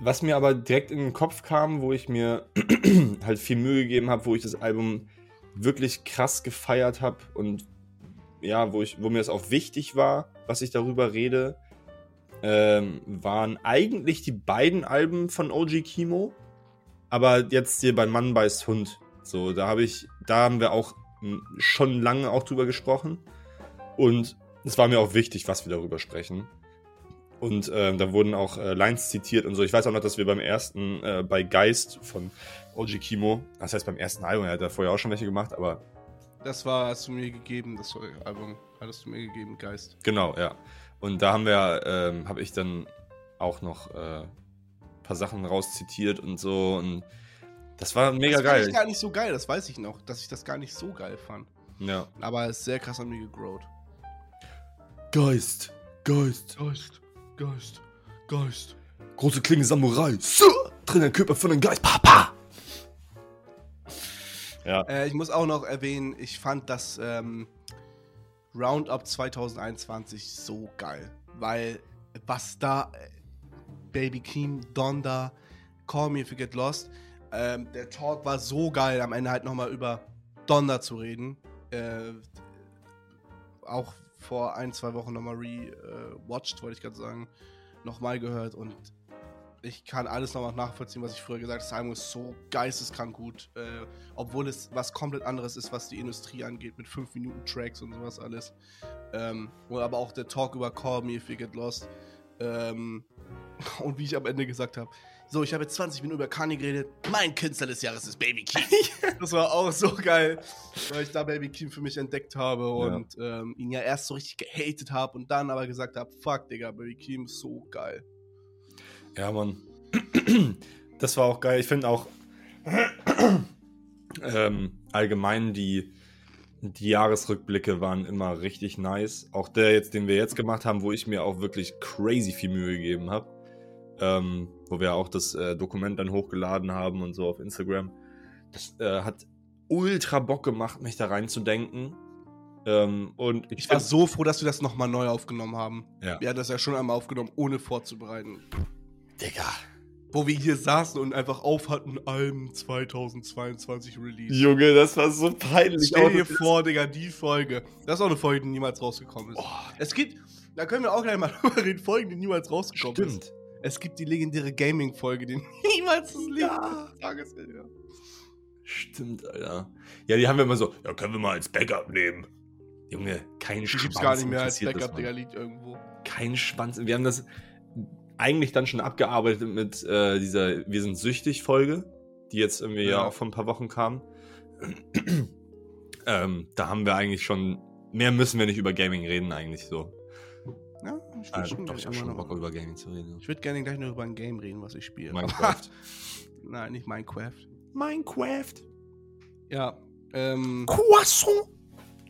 Was mir aber direkt in den Kopf kam, wo ich mir halt viel Mühe gegeben habe, wo ich das Album wirklich krass gefeiert habe und ja, wo, ich, wo mir das auch wichtig war, was ich darüber rede, ähm, waren eigentlich die beiden Alben von OG Kimo. Aber jetzt hier bei Mann beißt Hund. So, da habe ich, da haben wir auch m, schon lange auch drüber gesprochen. Und es war mir auch wichtig, was wir darüber sprechen. Und ähm, da wurden auch äh, Lines zitiert und so. Ich weiß auch noch, dass wir beim ersten, äh, bei Geist von OG Kimo, das heißt beim ersten Album, er hat da vorher auch schon welche gemacht, aber Das war, hast du mir gegeben, das Album hattest du mir gegeben, Geist. Genau, ja. Und da haben wir, ähm, habe ich dann auch noch äh, ein paar Sachen rauszitiert und so. Und das war mega das geil. ich gar nicht so geil, das weiß ich noch, dass ich das gar nicht so geil fand. Ja. Aber es ist sehr krass an mir gegrowt. Geist, Geist, Geist, Geist, Geist. Große Klinge Samurai. So, drin der Körper von einem Geist. Papa. Ja. Äh, ich muss auch noch erwähnen, ich fand das ähm, Roundup 2021 so geil. Weil was da äh, Baby Keem, Donda, Call Me If You Get Lost, ähm, der Talk war so geil, am Ende halt nochmal über Donda zu reden. Äh, auch vor ein, zwei Wochen nochmal rewatcht, wollte ich gerade sagen, nochmal gehört und ich kann alles nochmal nachvollziehen, was ich früher gesagt habe. Das Album ist so geisteskrank gut, äh, obwohl es was komplett anderes ist, was die Industrie angeht, mit 5 Minuten Tracks und sowas alles. Ähm, aber auch der Talk über Call Me If You Get Lost. Ähm, und wie ich am Ende gesagt habe, so, ich habe jetzt 20 Minuten über Kanye geredet. Mein Künstler des Jahres ist Baby Keem. das war auch so geil, weil ich da Baby Keem für mich entdeckt habe und ähm, ihn ja erst so richtig gehatet habe und dann aber gesagt habe, fuck, Digga, Baby Keem ist so geil. Ja, Mann. Das war auch geil. Ich finde auch ähm, allgemein die, die Jahresrückblicke waren immer richtig nice. Auch der jetzt, den wir jetzt gemacht haben, wo ich mir auch wirklich crazy viel Mühe gegeben habe. Ähm, wo wir auch das äh, Dokument dann hochgeladen haben und so auf Instagram. Das äh, hat ultra Bock gemacht, mich da reinzudenken. Ähm, und Ich war so froh, dass wir das nochmal neu aufgenommen haben. Ja. Wir hatten das ja schon einmal aufgenommen, ohne vorzubereiten. Digga. Wo wir hier saßen und einfach auf hatten, Alben 2022 Release. Junge, das war so peinlich. Stell dir vor, Digga, die Folge. Das ist auch eine Folge, die niemals rausgekommen ist. es gibt, da können wir auch gleich mal drüber reden, Folgen, die niemals rausgekommen Stimmt. ist. Es gibt die legendäre Gaming-Folge, die niemals das Leben des Tages ist. Ja. Stimmt, Alter. Ja, die haben wir immer so, ja, können wir mal als Backup nehmen. Junge, kein Die Schwanz gibt's gar nicht mehr als Backup, Digga, liegt irgendwo. Kein Schwanz. Wir haben das eigentlich dann schon abgearbeitet mit äh, dieser Wir sind süchtig Folge, die jetzt irgendwie ja, Ja. auch vor ein paar Wochen kam. ähm, da haben wir eigentlich schon, mehr müssen wir nicht über Gaming reden eigentlich so. Ja, ich würde schon, doch, ich hab schon noch- Bock über Gaming zu reden. Ich würde gerne gleich noch über ein Game reden, was ich spiele. Minecraft. Nein, nicht Minecraft. Minecraft. Ja. Ähm. Croissant.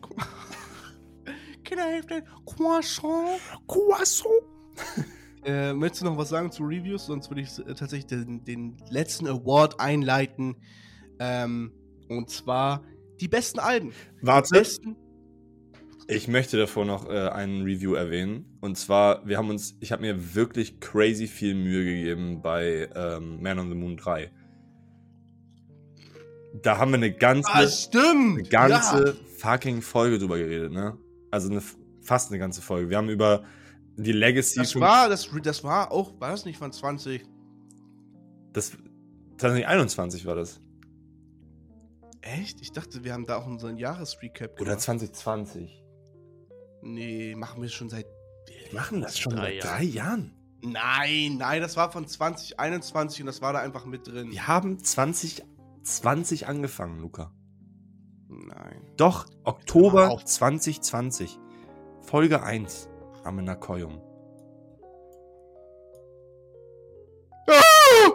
That croissant? Croissant. Äh, möchtest du noch was sagen zu Reviews? Sonst würde ich äh, tatsächlich den, den letzten Award einleiten. Ähm, und zwar die besten Alben. Warte. Besten. Ich möchte davor noch äh, einen Review erwähnen. Und zwar, wir haben uns, ich habe mir wirklich crazy viel Mühe gegeben bei ähm, Man on the Moon 3. Da haben wir eine ganze, Ah, eine ganze Ja. fucking Folge drüber geredet, ne? Also eine, fast eine ganze Folge. Wir haben über die Legacy Das schon- war, das, das war auch, war das nicht von 20? Das 2021 war das. Echt? Ich dachte, wir haben da auch unseren Jahresrecap Oder 2020. Nee, machen wir schon seit. Wir machen das schon Drei seit Jahren. drei Jahren. Nein, nein, das war von 2021 und das war da einfach mit drin. Wir haben 2020 angefangen, Luca. Nein. Doch, Oktober mal auf. 2020. Folge 1. Amenakoyum.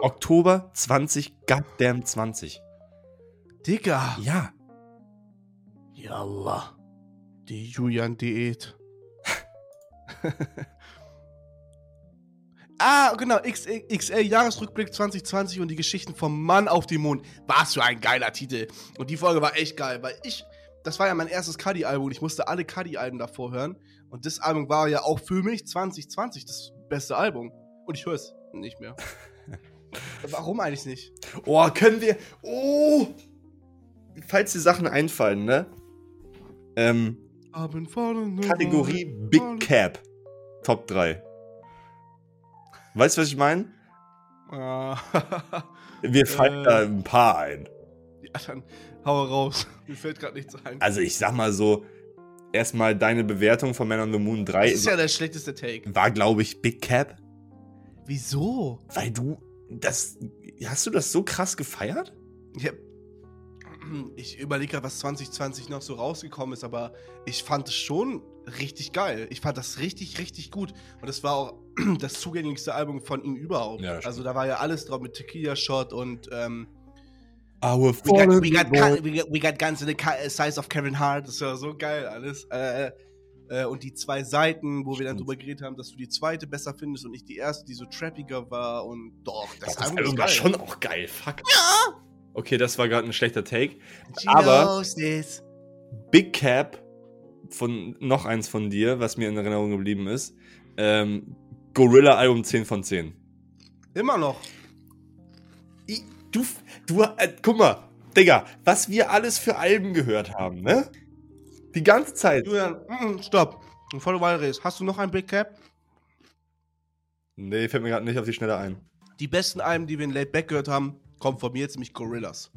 Oktober 20, goddamn 20. Digga. Ja. Yallah. Die Julian-Diät. ah, genau. XL, XL Jahresrückblick 2020 und die Geschichten vom Mann auf dem Mond. Was für ein geiler Titel. Und die Folge war echt geil, weil ich. Das war ja mein erstes Cuddy-Album und ich musste alle Cuddy-Alben davor hören. Und das Album war ja auch für mich 2020 das beste Album. Und ich höre es nicht mehr. Warum eigentlich nicht? Oh, können wir. Oh! Falls dir Sachen einfallen, ne? Ähm, Kategorie Big Cap. Top 3. Weißt du, was ich meine? Ah. Wir fallen Äh. da ein paar ein. Ja, dann hau raus. Mir fällt gerade nichts ein. Also ich sag mal so, erstmal deine Bewertung von Man on the Moon 3 das ist ja der schlechteste Take. war, glaube ich, Big Cap. Wieso? Weil du das. Hast du das so krass gefeiert? Ja. Ich überlege gerade, was 2020 noch so rausgekommen ist, aber ich fand es schon richtig geil. Ich fand das richtig, richtig gut. Und es war auch das zugänglichste Album von ihm überhaupt. Ja, das also da war ja alles drauf mit Tequila Shot und ähm, Our we, got, we, got, we, got, we got Guns in the Size of Kevin Hart. Das war so geil alles. Äh, Äh, und die zwei Seiten, wo wir dann drüber geredet haben, dass du die zweite besser findest und nicht die erste, die so trappiger war. Und doch, das, Doch, das Album war schon auch geil. Fuck. Ja! Okay, das war gerade ein schlechter Take. She Aber. Big Cap von noch eins von dir, was mir in Erinnerung geblieben ist. Ähm, Gorilla Album 10 von 10. Immer noch. I- Du, du, äh, guck mal, Digga, was wir alles für Alben gehört haben, ne? Die ganze Zeit. Julian, mm, stopp. Bevor du weiter redest, hast du noch ein Big Cap? Nee, fällt mir gerade nicht auf die Schnelle ein. Die besten Alben, die wir in Late Back gehört haben, kommen von mir jetzt nämlich Gorillas.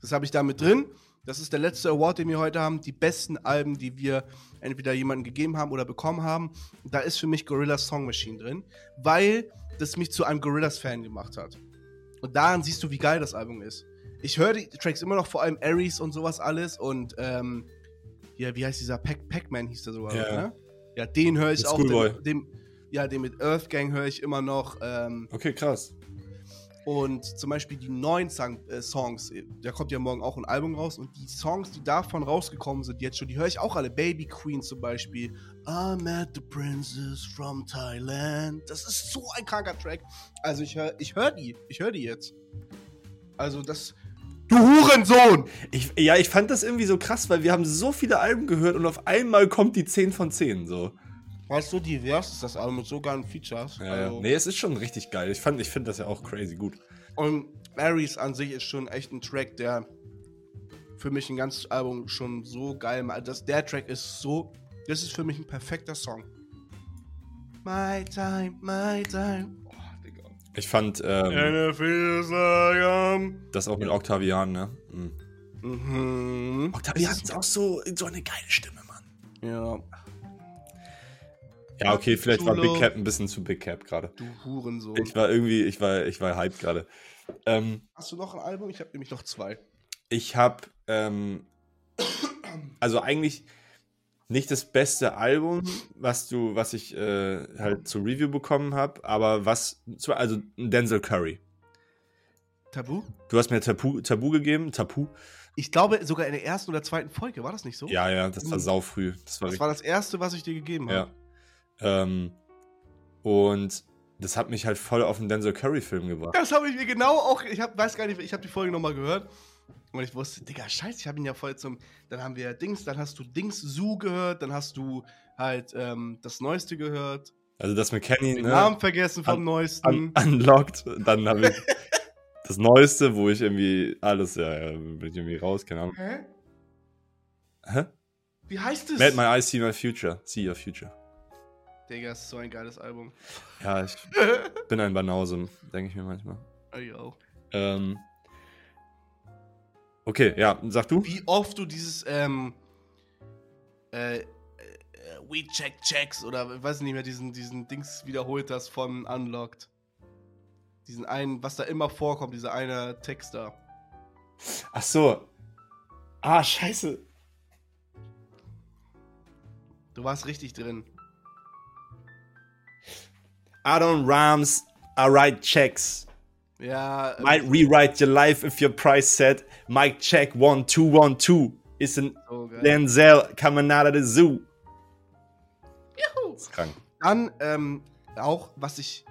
Das habe ich da mit drin. Das ist der letzte Award, den wir heute haben. Die besten Alben, die wir entweder jemandem gegeben haben oder bekommen haben. Da ist für mich Gorillas Song Machine drin, weil das mich zu einem Gorillas-Fan gemacht hat. Und daran siehst du, wie geil das Album ist. Ich höre die Tracks immer noch, vor allem Aries und sowas alles. Und ähm, ja, wie heißt dieser Pac- Pac-Man hieß der sogar, Ja. ne? Ja, den höre ich Mit auch. Schoolboy. Den, dem, ja, den mit Earth Gang höre ich immer noch. Ähm, Okay, krass. Und zum Beispiel die neuen Song, äh, Songs, äh, da kommt ja morgen auch ein Album raus und die Songs, die davon rausgekommen sind jetzt schon, die höre ich auch alle. Baby Queen zum Beispiel. I met the princess from Thailand. Das ist so ein kranker Track. Also ich höre ich hör die. Ich höre die jetzt. Also das. Du Hurensohn! Ich, ja, ich fand das irgendwie so krass, weil wir haben so viele Alben gehört und auf einmal kommt die 10 von 10, so. Weißt du, divers ist das Album mit so geilen Features. Ja, also, ja. Nee, es ist schon richtig geil. Ich, fand- ich finde das ja auch crazy gut. Und Aries an sich ist schon echt ein Track, der für mich ein ganzes Album schon so geil macht. Das, der Track ist so. Das ist für mich ein perfekter Song. My time, my time. Ich fand ähm, das auch mit Octavian, ne? Mhm. Mhm. Octavian ist auch so, so eine geile Stimme, Mann. Ja. Ja, okay, vielleicht war. Big Cap ein bisschen zu Big Cap gerade. Du Hurensohn. Ich war irgendwie, ich war, ich war hyped gerade. Ähm, Hast du noch ein Album? Ich habe nämlich noch zwei. ich habe, ähm, also eigentlich nicht das beste Album, was du, was ich äh, halt zur Review bekommen habe, aber was, also Denzel Curry. Tabu? Du hast mir Tabu, Tabu gegeben, Tabu. Ich glaube sogar in der ersten oder zweiten Folge, war das nicht so? Ja, ja, das war Mhm. saufrüh. Das war Das war das erste, was ich dir gegeben Ja. Ähm, und das hat mich halt voll auf den Denzel Curry-Film gebracht. Das habe ich mir genau auch. Ich hab, weiß gar nicht, ich habe die Folge nochmal gehört. Und ich wusste, Digga, scheiße, ich habe ihn ja voll zum. Dann haben wir Dings, dann hast du Dings Zoo gehört, dann hast du halt ähm, das Neueste gehört. Also das mit Kenny, Den ne? Namen vergessen vom Un- Neuesten. Un unlocked. Dann habe ich das Neueste, wo ich irgendwie alles, ja, ja, bin ich irgendwie raus, keine Ahnung. Hä? Hä? Wie heißt es? Made my eyes see my future. See your future. Digga, ist so ein geiles Album. Ja, ich bin ein Banause, denke ich mir manchmal. Oh, yo. Ähm, okay, ja, sag du? Wie oft du dieses, ähm, äh, äh, We Check Checks oder ich weiß nicht mehr, diesen, diesen Dings wiederholt hast von Unlocked. Diesen einen, was da immer vorkommt, dieser eine Text da. Ach so. Ah, scheiße. Du warst richtig drin. I don't rhymes, I write checks. Ja, ähm, Might rewrite your life if your price set. Mike check 1212 is an So geil. Denzel coming out of the zoo. Juhu. ist krank. Dann, ähm, auch, was ich.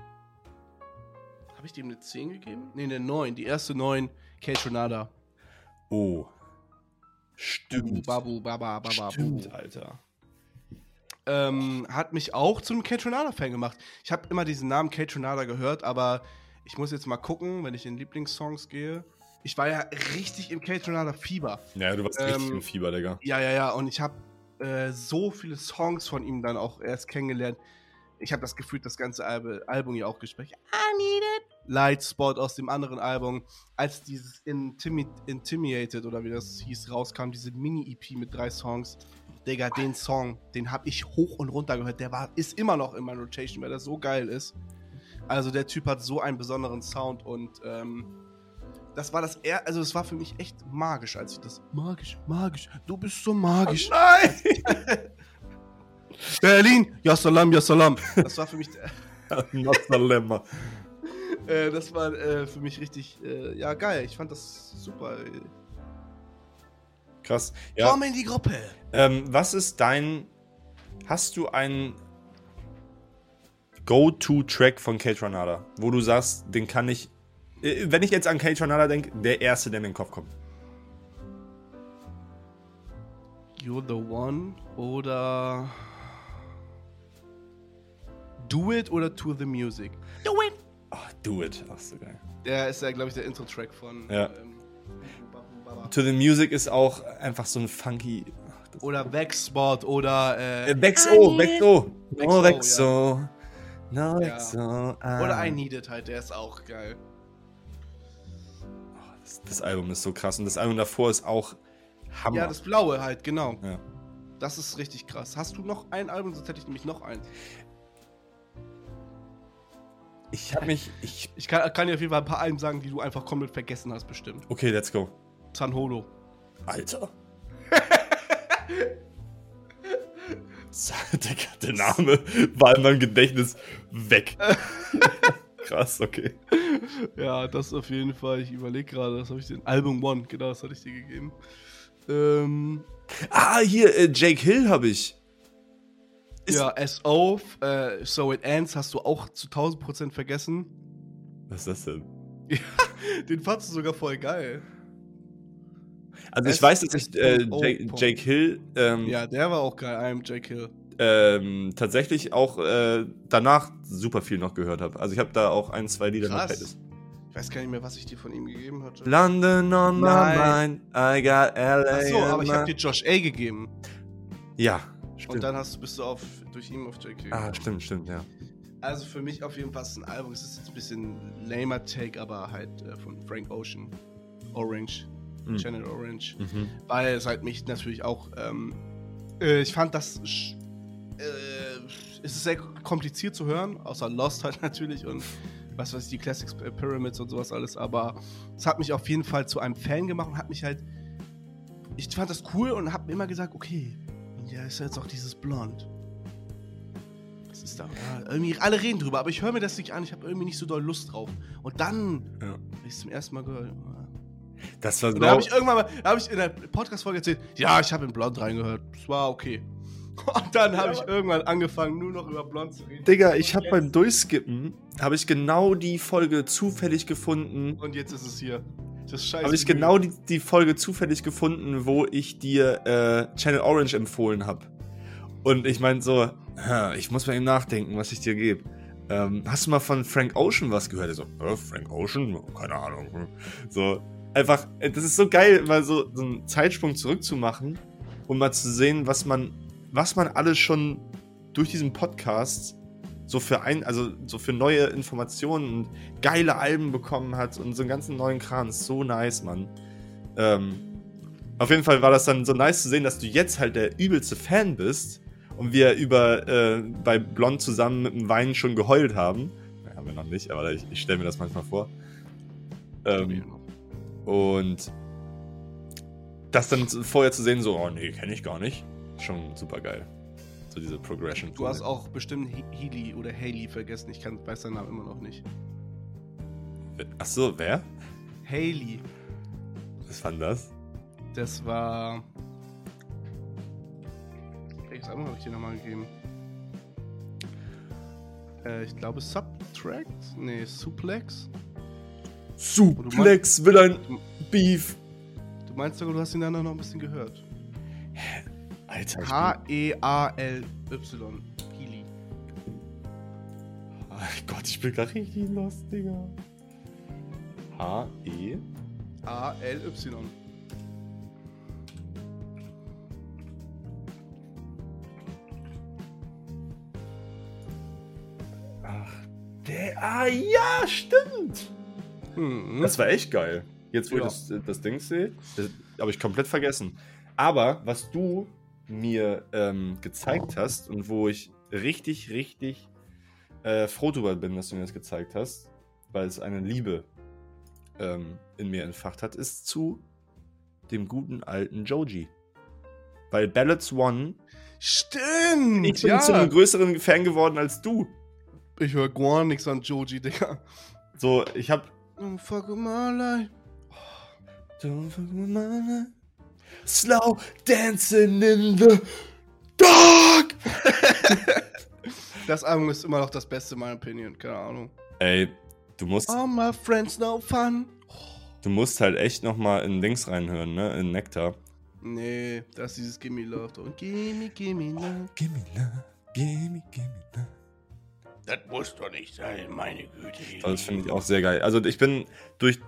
Habe ich dem eine 10 gegeben? Ne, eine 9. Die erste 9, Kate. Oh. Stimmt. Babu, baba, baba, Stimmt. Alter. Ähm, hat mich auch zu einem Kate Tronada-Fan gemacht. Ich habe immer diesen Namen Kate Tronada gehört, aber ich muss jetzt mal gucken, wenn ich in Lieblingssongs gehe. Ich war ja richtig im Kate Tronada-Fieber. Ja, du warst richtig Ähm, im Fieber, Digga. Ja, ja, ja. Und ich habe äh, so viele Songs von ihm dann auch erst kennengelernt. Ich habe das Gefühl, das ganze Albe, Album ja auch gespielt. I need it. Light Spot aus dem anderen Album, als dieses Intimi Intimiated oder wie das hieß, rauskam, diese Mini-EP mit drei Songs. Digga, den Song, den habe ich hoch und runter gehört. Der war, ist immer noch in meiner Rotation, weil der so geil ist. Also der Typ hat so einen besonderen Sound und ähm, das war das er also es war für mich echt magisch, als ich das magisch, magisch, du bist so magisch. nein! Berlin, ja salam, ja salam. Das war für mich Nostalema. äh, das war äh, für mich richtig äh, ja geil. Ich fand das super. ey. Krass. Ja. Komm in die Gruppe. Ähm, was ist dein Hast du einen Go-To-Track von Kate Ranada, wo du sagst, den kann ich, äh, wenn ich jetzt an Kate Ranada denke, der erste, der mir in den Kopf kommt? You're the One oder Do It oder To the Music? Do It! Oh, do It, ach so geil. Der ist ja, glaube ich, der Intro-Track von. Ja. Ähm, To the Music ist auch einfach so ein funky. oder Vexspot oder. Äh, Äh, Vexo, Vexo. No Vexo, Vexo. No Ja. Vexo. ah. Oder I Need It halt, der ist auch geil. Das, das Album ist so krass und das Album davor ist auch Hammer. Ja, das Blaue halt, genau. Ja. Das ist richtig krass. Hast du noch ein Album? Sonst hätte ich nämlich noch eins. Ich hab mich. Ich, Ich kann, kann dir auf jeden Fall ein paar Alben sagen, die du einfach komplett vergessen hast, bestimmt. okay, let's go. Sanholo. Alter. Digga, der Name war in meinem Gedächtnis weg. Krass, okay. Ja, das auf jeden Fall. Ich überlege gerade, das habe ich den Album One, genau, das hatte ich dir gegeben. Ähm, Ah, hier, äh, Jake Hill habe ich. ja, SO, äh, So It Ends hast du auch zu 1000% vergessen. Was ist das denn? Den fandst du sogar voll geil. Also ich weiß, dass ich äh, Jake. Jake Hill ähm, Ja, der war auch geil, I am Jake Hill. ähm, tatsächlich auch äh, danach super viel noch gehört habe. Also ich habe da auch ein, zwei Lieder noch Krass. Playlist. Ich weiß gar nicht mehr, was ich dir von ihm gegeben hatte. London on my Nein. mind, I got LA. Achso, aber ich habe my- dir Josh A gegeben. Ja, stimmt. Und dann hast du, bist du auf, durch ihn auf Jake Hill. ah, stimmt, stimmt, ja. Also für mich auf jeden Fall ist es ein Album. Es ist jetzt ein bisschen lamer Take, aber halt äh, von Frank Ocean. Orange. Mhm. Channel Orange. Mhm. Weil es halt mich natürlich auch. Ähm, äh, ich fand das. Äh, es ist sehr kompliziert zu hören, außer Lost halt natürlich und was weiß ich, die Classics äh, Pyramids und sowas alles. Aber es hat mich auf jeden Fall zu einem Fan gemacht und hat mich halt. Ich fand das cool und hab mir immer gesagt, okay, ja, ist ja jetzt auch dieses Blond. Was ist da? Ja, irgendwie, alle reden drüber, aber ich höre mir das nicht an, ich habe irgendwie nicht so doll Lust drauf. Und dann, Ja. ich es zum ersten Mal gehört. Das war Und da habe genau. ich irgendwann mal, da habe ich in der Podcast-Folge erzählt, ja, ich habe in Blond reingehört. Es war okay. Und dann habe ich irgendwann angefangen, nur noch über Blond zu reden. Digga, ich habe beim Durchskippen, habe ich genau die Folge zufällig gefunden. Und jetzt ist es hier. Das ist scheiße. Habe ich genau die, die Folge zufällig gefunden, wo ich dir äh, Channel Orange empfohlen habe. Und ich meine so, "Ha, ich muss mal eben nachdenken, was ich dir gebe. Ähm, hast du mal von Frank Ocean was gehört? Er so, "Hä, Frank Ocean? Keine Ahnung. So, einfach, äh, das ist so geil, mal so, so einen Zeitsprung zurückzumachen und mal zu sehen, was man, was man alles schon durch diesen Podcast so für ein, also so für neue Informationen und geile Alben bekommen hat und so einen ganzen neuen. Ist so nice, Mann. Ähm, auf jeden Fall war das dann so nice zu sehen, dass du jetzt halt der übelste Fan bist und wir über äh, bei Blond zusammen mit dem Wein schon geheult haben. Ja, haben wir noch nicht, aber ich, ich stelle mir das manchmal vor. Ähm, und das dann vorher zu sehen, so, oh nee, kenne ich gar nicht, schon super geil. So diese Progression. Du hast auch bestimmt He- Healy oder Haley vergessen. Ich kann, weiß seinen Namen immer noch nicht. Achso, wer? Haley. Was war denn das? Das war. Welches Album habe ich dir nochmal gegeben? Äh, ich glaube Subtract? Nee, Suplex? Suplex will ein Beef. Du meinst sogar, du hast ihn dann noch ein bisschen gehört. Alter. H-E-A-L-Y. Healy. Ach Gott, ich bin gerade richtig lost, Digga. H-E. A-L-Y. Ach, der. Ah, ja, stimmt. Das war echt geil. Jetzt, wo Ja. ich das, das Ding sehe, habe ich komplett vergessen. Aber was du mir ähm, gezeigt hast und wo ich richtig, richtig äh, froh drüber bin, dass du mir das gezeigt hast, weil es eine Liebe ähm, in mir entfacht hat, ist zu dem guten alten Joji. Weil Ballads One. Stimmt! Ich bin ja. zu einem größeren Fan geworden als du. Ich höre gar nichts an Joji, Digga. So, ich hab. Don't fuck with my life. Don't fuck with my life. Slow dancing in the Dog! das Album ist immer noch das Beste, in meiner Opinion. Keine Ahnung. Ey, du musst, All my friends no fun. du musst halt echt noch mal in Dings reinhören, ne? In Nektar. Nee, das ist dieses Gimme Love. Und Gimme, Gimme Love. Gimme Love, Gimme, Gimme Love. Das muss doch nicht sein, meine Güte. Also das finde ich auch sehr geil. Also ich bin durch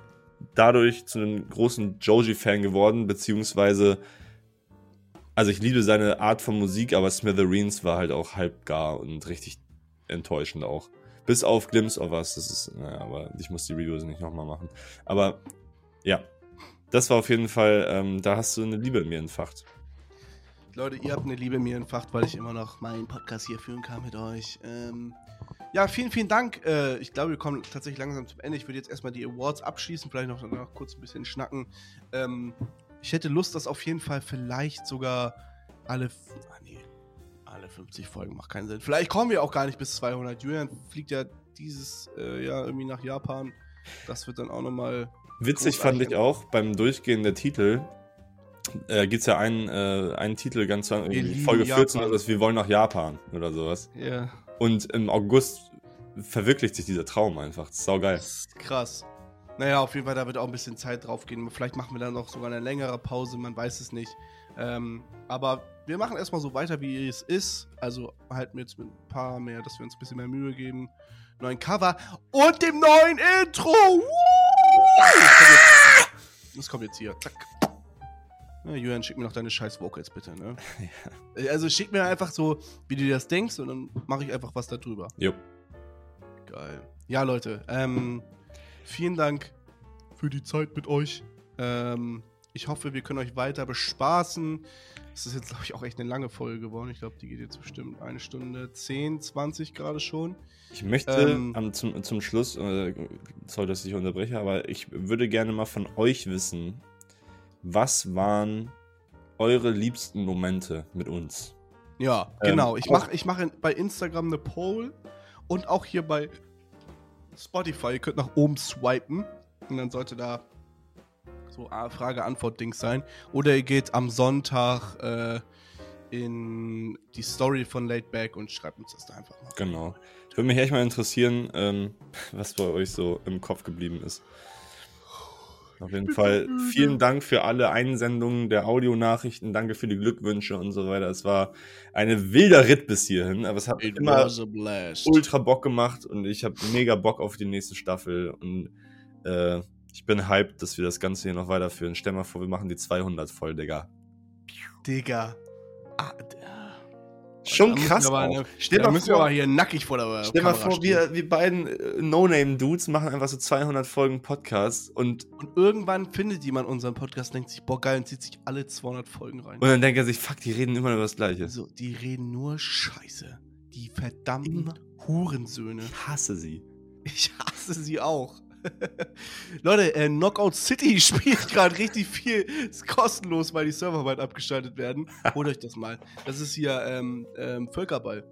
dadurch zu einem großen Joji-Fan geworden, beziehungsweise also ich liebe seine Art von Musik, aber Smithereens war halt auch halb gar und richtig enttäuschend auch. Bis auf Glimpse of Us, das ist, naja, aber ich muss die Reviews nicht nochmal machen. Aber ja, das war auf jeden Fall, ähm, da hast du eine Liebe in mir entfacht. Leute, ihr habt eine Liebe mir entfacht, weil ich immer noch meinen Podcast hier führen kann mit euch. Ähm, ja, vielen, vielen Dank. Äh, ich glaube, wir kommen tatsächlich langsam zum Ende. Ich würde jetzt erstmal die Awards abschließen, vielleicht noch danach kurz ein bisschen schnacken. Ähm, ich hätte Lust, dass auf jeden Fall vielleicht sogar alle. Ah, nee. Alle 50 Folgen macht keinen Sinn. Vielleicht kommen wir auch gar nicht bis 200. Julian fliegt ja dieses äh, Jahr irgendwie nach Japan. Das wird dann auch nochmal. Witzig fand ich auch beim Durchgehen der Titel. Äh, gibt es ja einen, äh, einen Titel ganz lang, Folge 14 Japan. oder das Wir wollen nach Japan oder sowas. Ja. Und im August verwirklicht sich dieser Traum einfach. Das ist saugeil. Krass. Naja, auf jeden Fall, da wird auch ein bisschen Zeit drauf gehen. Vielleicht machen wir dann noch sogar eine längere Pause, man weiß es nicht. Ähm, aber wir machen erstmal so weiter, wie es ist. Also halten wir jetzt mit ein paar mehr, dass wir uns ein bisschen mehr Mühe geben. Neuen Cover und dem neuen Intro. Das kommt jetzt, das kommt jetzt hier. Zack. Ja, Julian, schick mir noch deine scheiß Vocals bitte, ne? Also schick mir einfach so, wie du dir das denkst und dann mache ich einfach was darüber. Jo. Geil. Ja, Leute, ähm, vielen Dank für die Zeit mit euch. Ähm, ich hoffe, wir können euch weiter bespaßen. Es ist jetzt, glaube ich, auch echt eine lange Folge geworden. Ich glaube, die geht jetzt bestimmt eine Stunde 10, 20 gerade schon. Ich möchte Ähm, am, zum, zum Schluss, äh, sorry, dass ich unterbreche, aber ich würde gerne mal von euch wissen, was waren eure liebsten Momente mit uns? Ja, Ähm, genau. Ich auch- mache ich mach bei Instagram eine Poll und auch hier bei Spotify. Ihr könnt nach oben swipen und dann sollte da so Frage-Antwort-Dings sein. Oder ihr geht am Sonntag äh, in die Story von Laidback und schreibt uns das da einfach mal. Genau. Ich würde mich echt mal interessieren, ähm, was bei euch so im Kopf geblieben ist. Auf jeden Fall vielen Dank für alle Einsendungen der Audionachrichten. Danke für die Glückwünsche und so weiter. Es war eine wilder Ritt bis hierhin, aber es hat It immer was a blast. ultra Bock gemacht und ich habe mega Bock auf die nächste Staffel und äh, ich bin hyped, dass wir das Ganze hier noch weiterführen. Stell mal vor, wir machen die 200 voll, Digga. Digga. Ah, Schon krass wir aber, auch. ne, Stell da mal müssen wir vor- aber hier nackig vor der Stell mal Kamera vor, stehen. wir, wir beiden äh, No-Name-Dudes machen einfach so 200 Folgen Podcast und, Und irgendwann findet jemand unseren Podcast, denkt sich, boah geil, und zieht sich alle 200 Folgen rein. und dann denkt er sich, fuck, die reden immer über das Gleiche. So, die reden nur Scheiße. Die verdammten Hurensöhne. Ich hasse sie. Ich hasse sie auch. Leute, äh, Knockout City spielt gerade richtig viel. Ist kostenlos, weil die Server bald abgeschaltet werden. Holt euch das mal. Das ist hier ähm, ähm, Völkerball.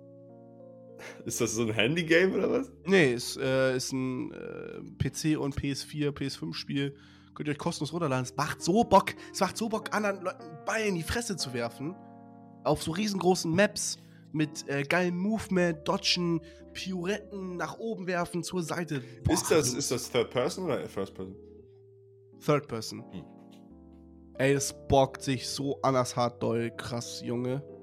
Ist das so ein Handy-Game oder was? Nee, ist, äh, ist ein äh, PC und PS4, PS5-Spiel. Könnt ihr euch kostenlos runterladen. Es macht so Bock. Es macht so Bock, anderen Leuten Ball in die Fresse zu werfen. Auf so riesengroßen Maps. Mit äh, geilem Movement, Dodgen, Pirouetten, nach oben werfen, zur Seite. Boah, Ist das, ist das Third Person oder First Person? Third Person. Hm. Ey, das bockt sich so anders hart doll. Krass, Junge.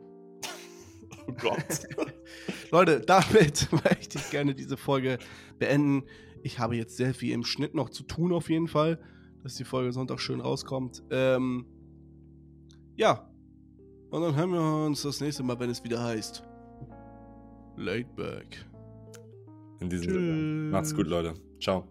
Oh Gott. Leute, damit möchte ich gerne diese Folge beenden. Ich habe jetzt sehr viel im Schnitt noch zu tun, auf jeden Fall, dass die Folge Sonntag schön rauskommt. Ähm, ja. Und dann hören wir uns das nächste Mal, wenn es wieder heißt. Laid back. In diesem Sinne. Macht's gut, Leute. Ciao.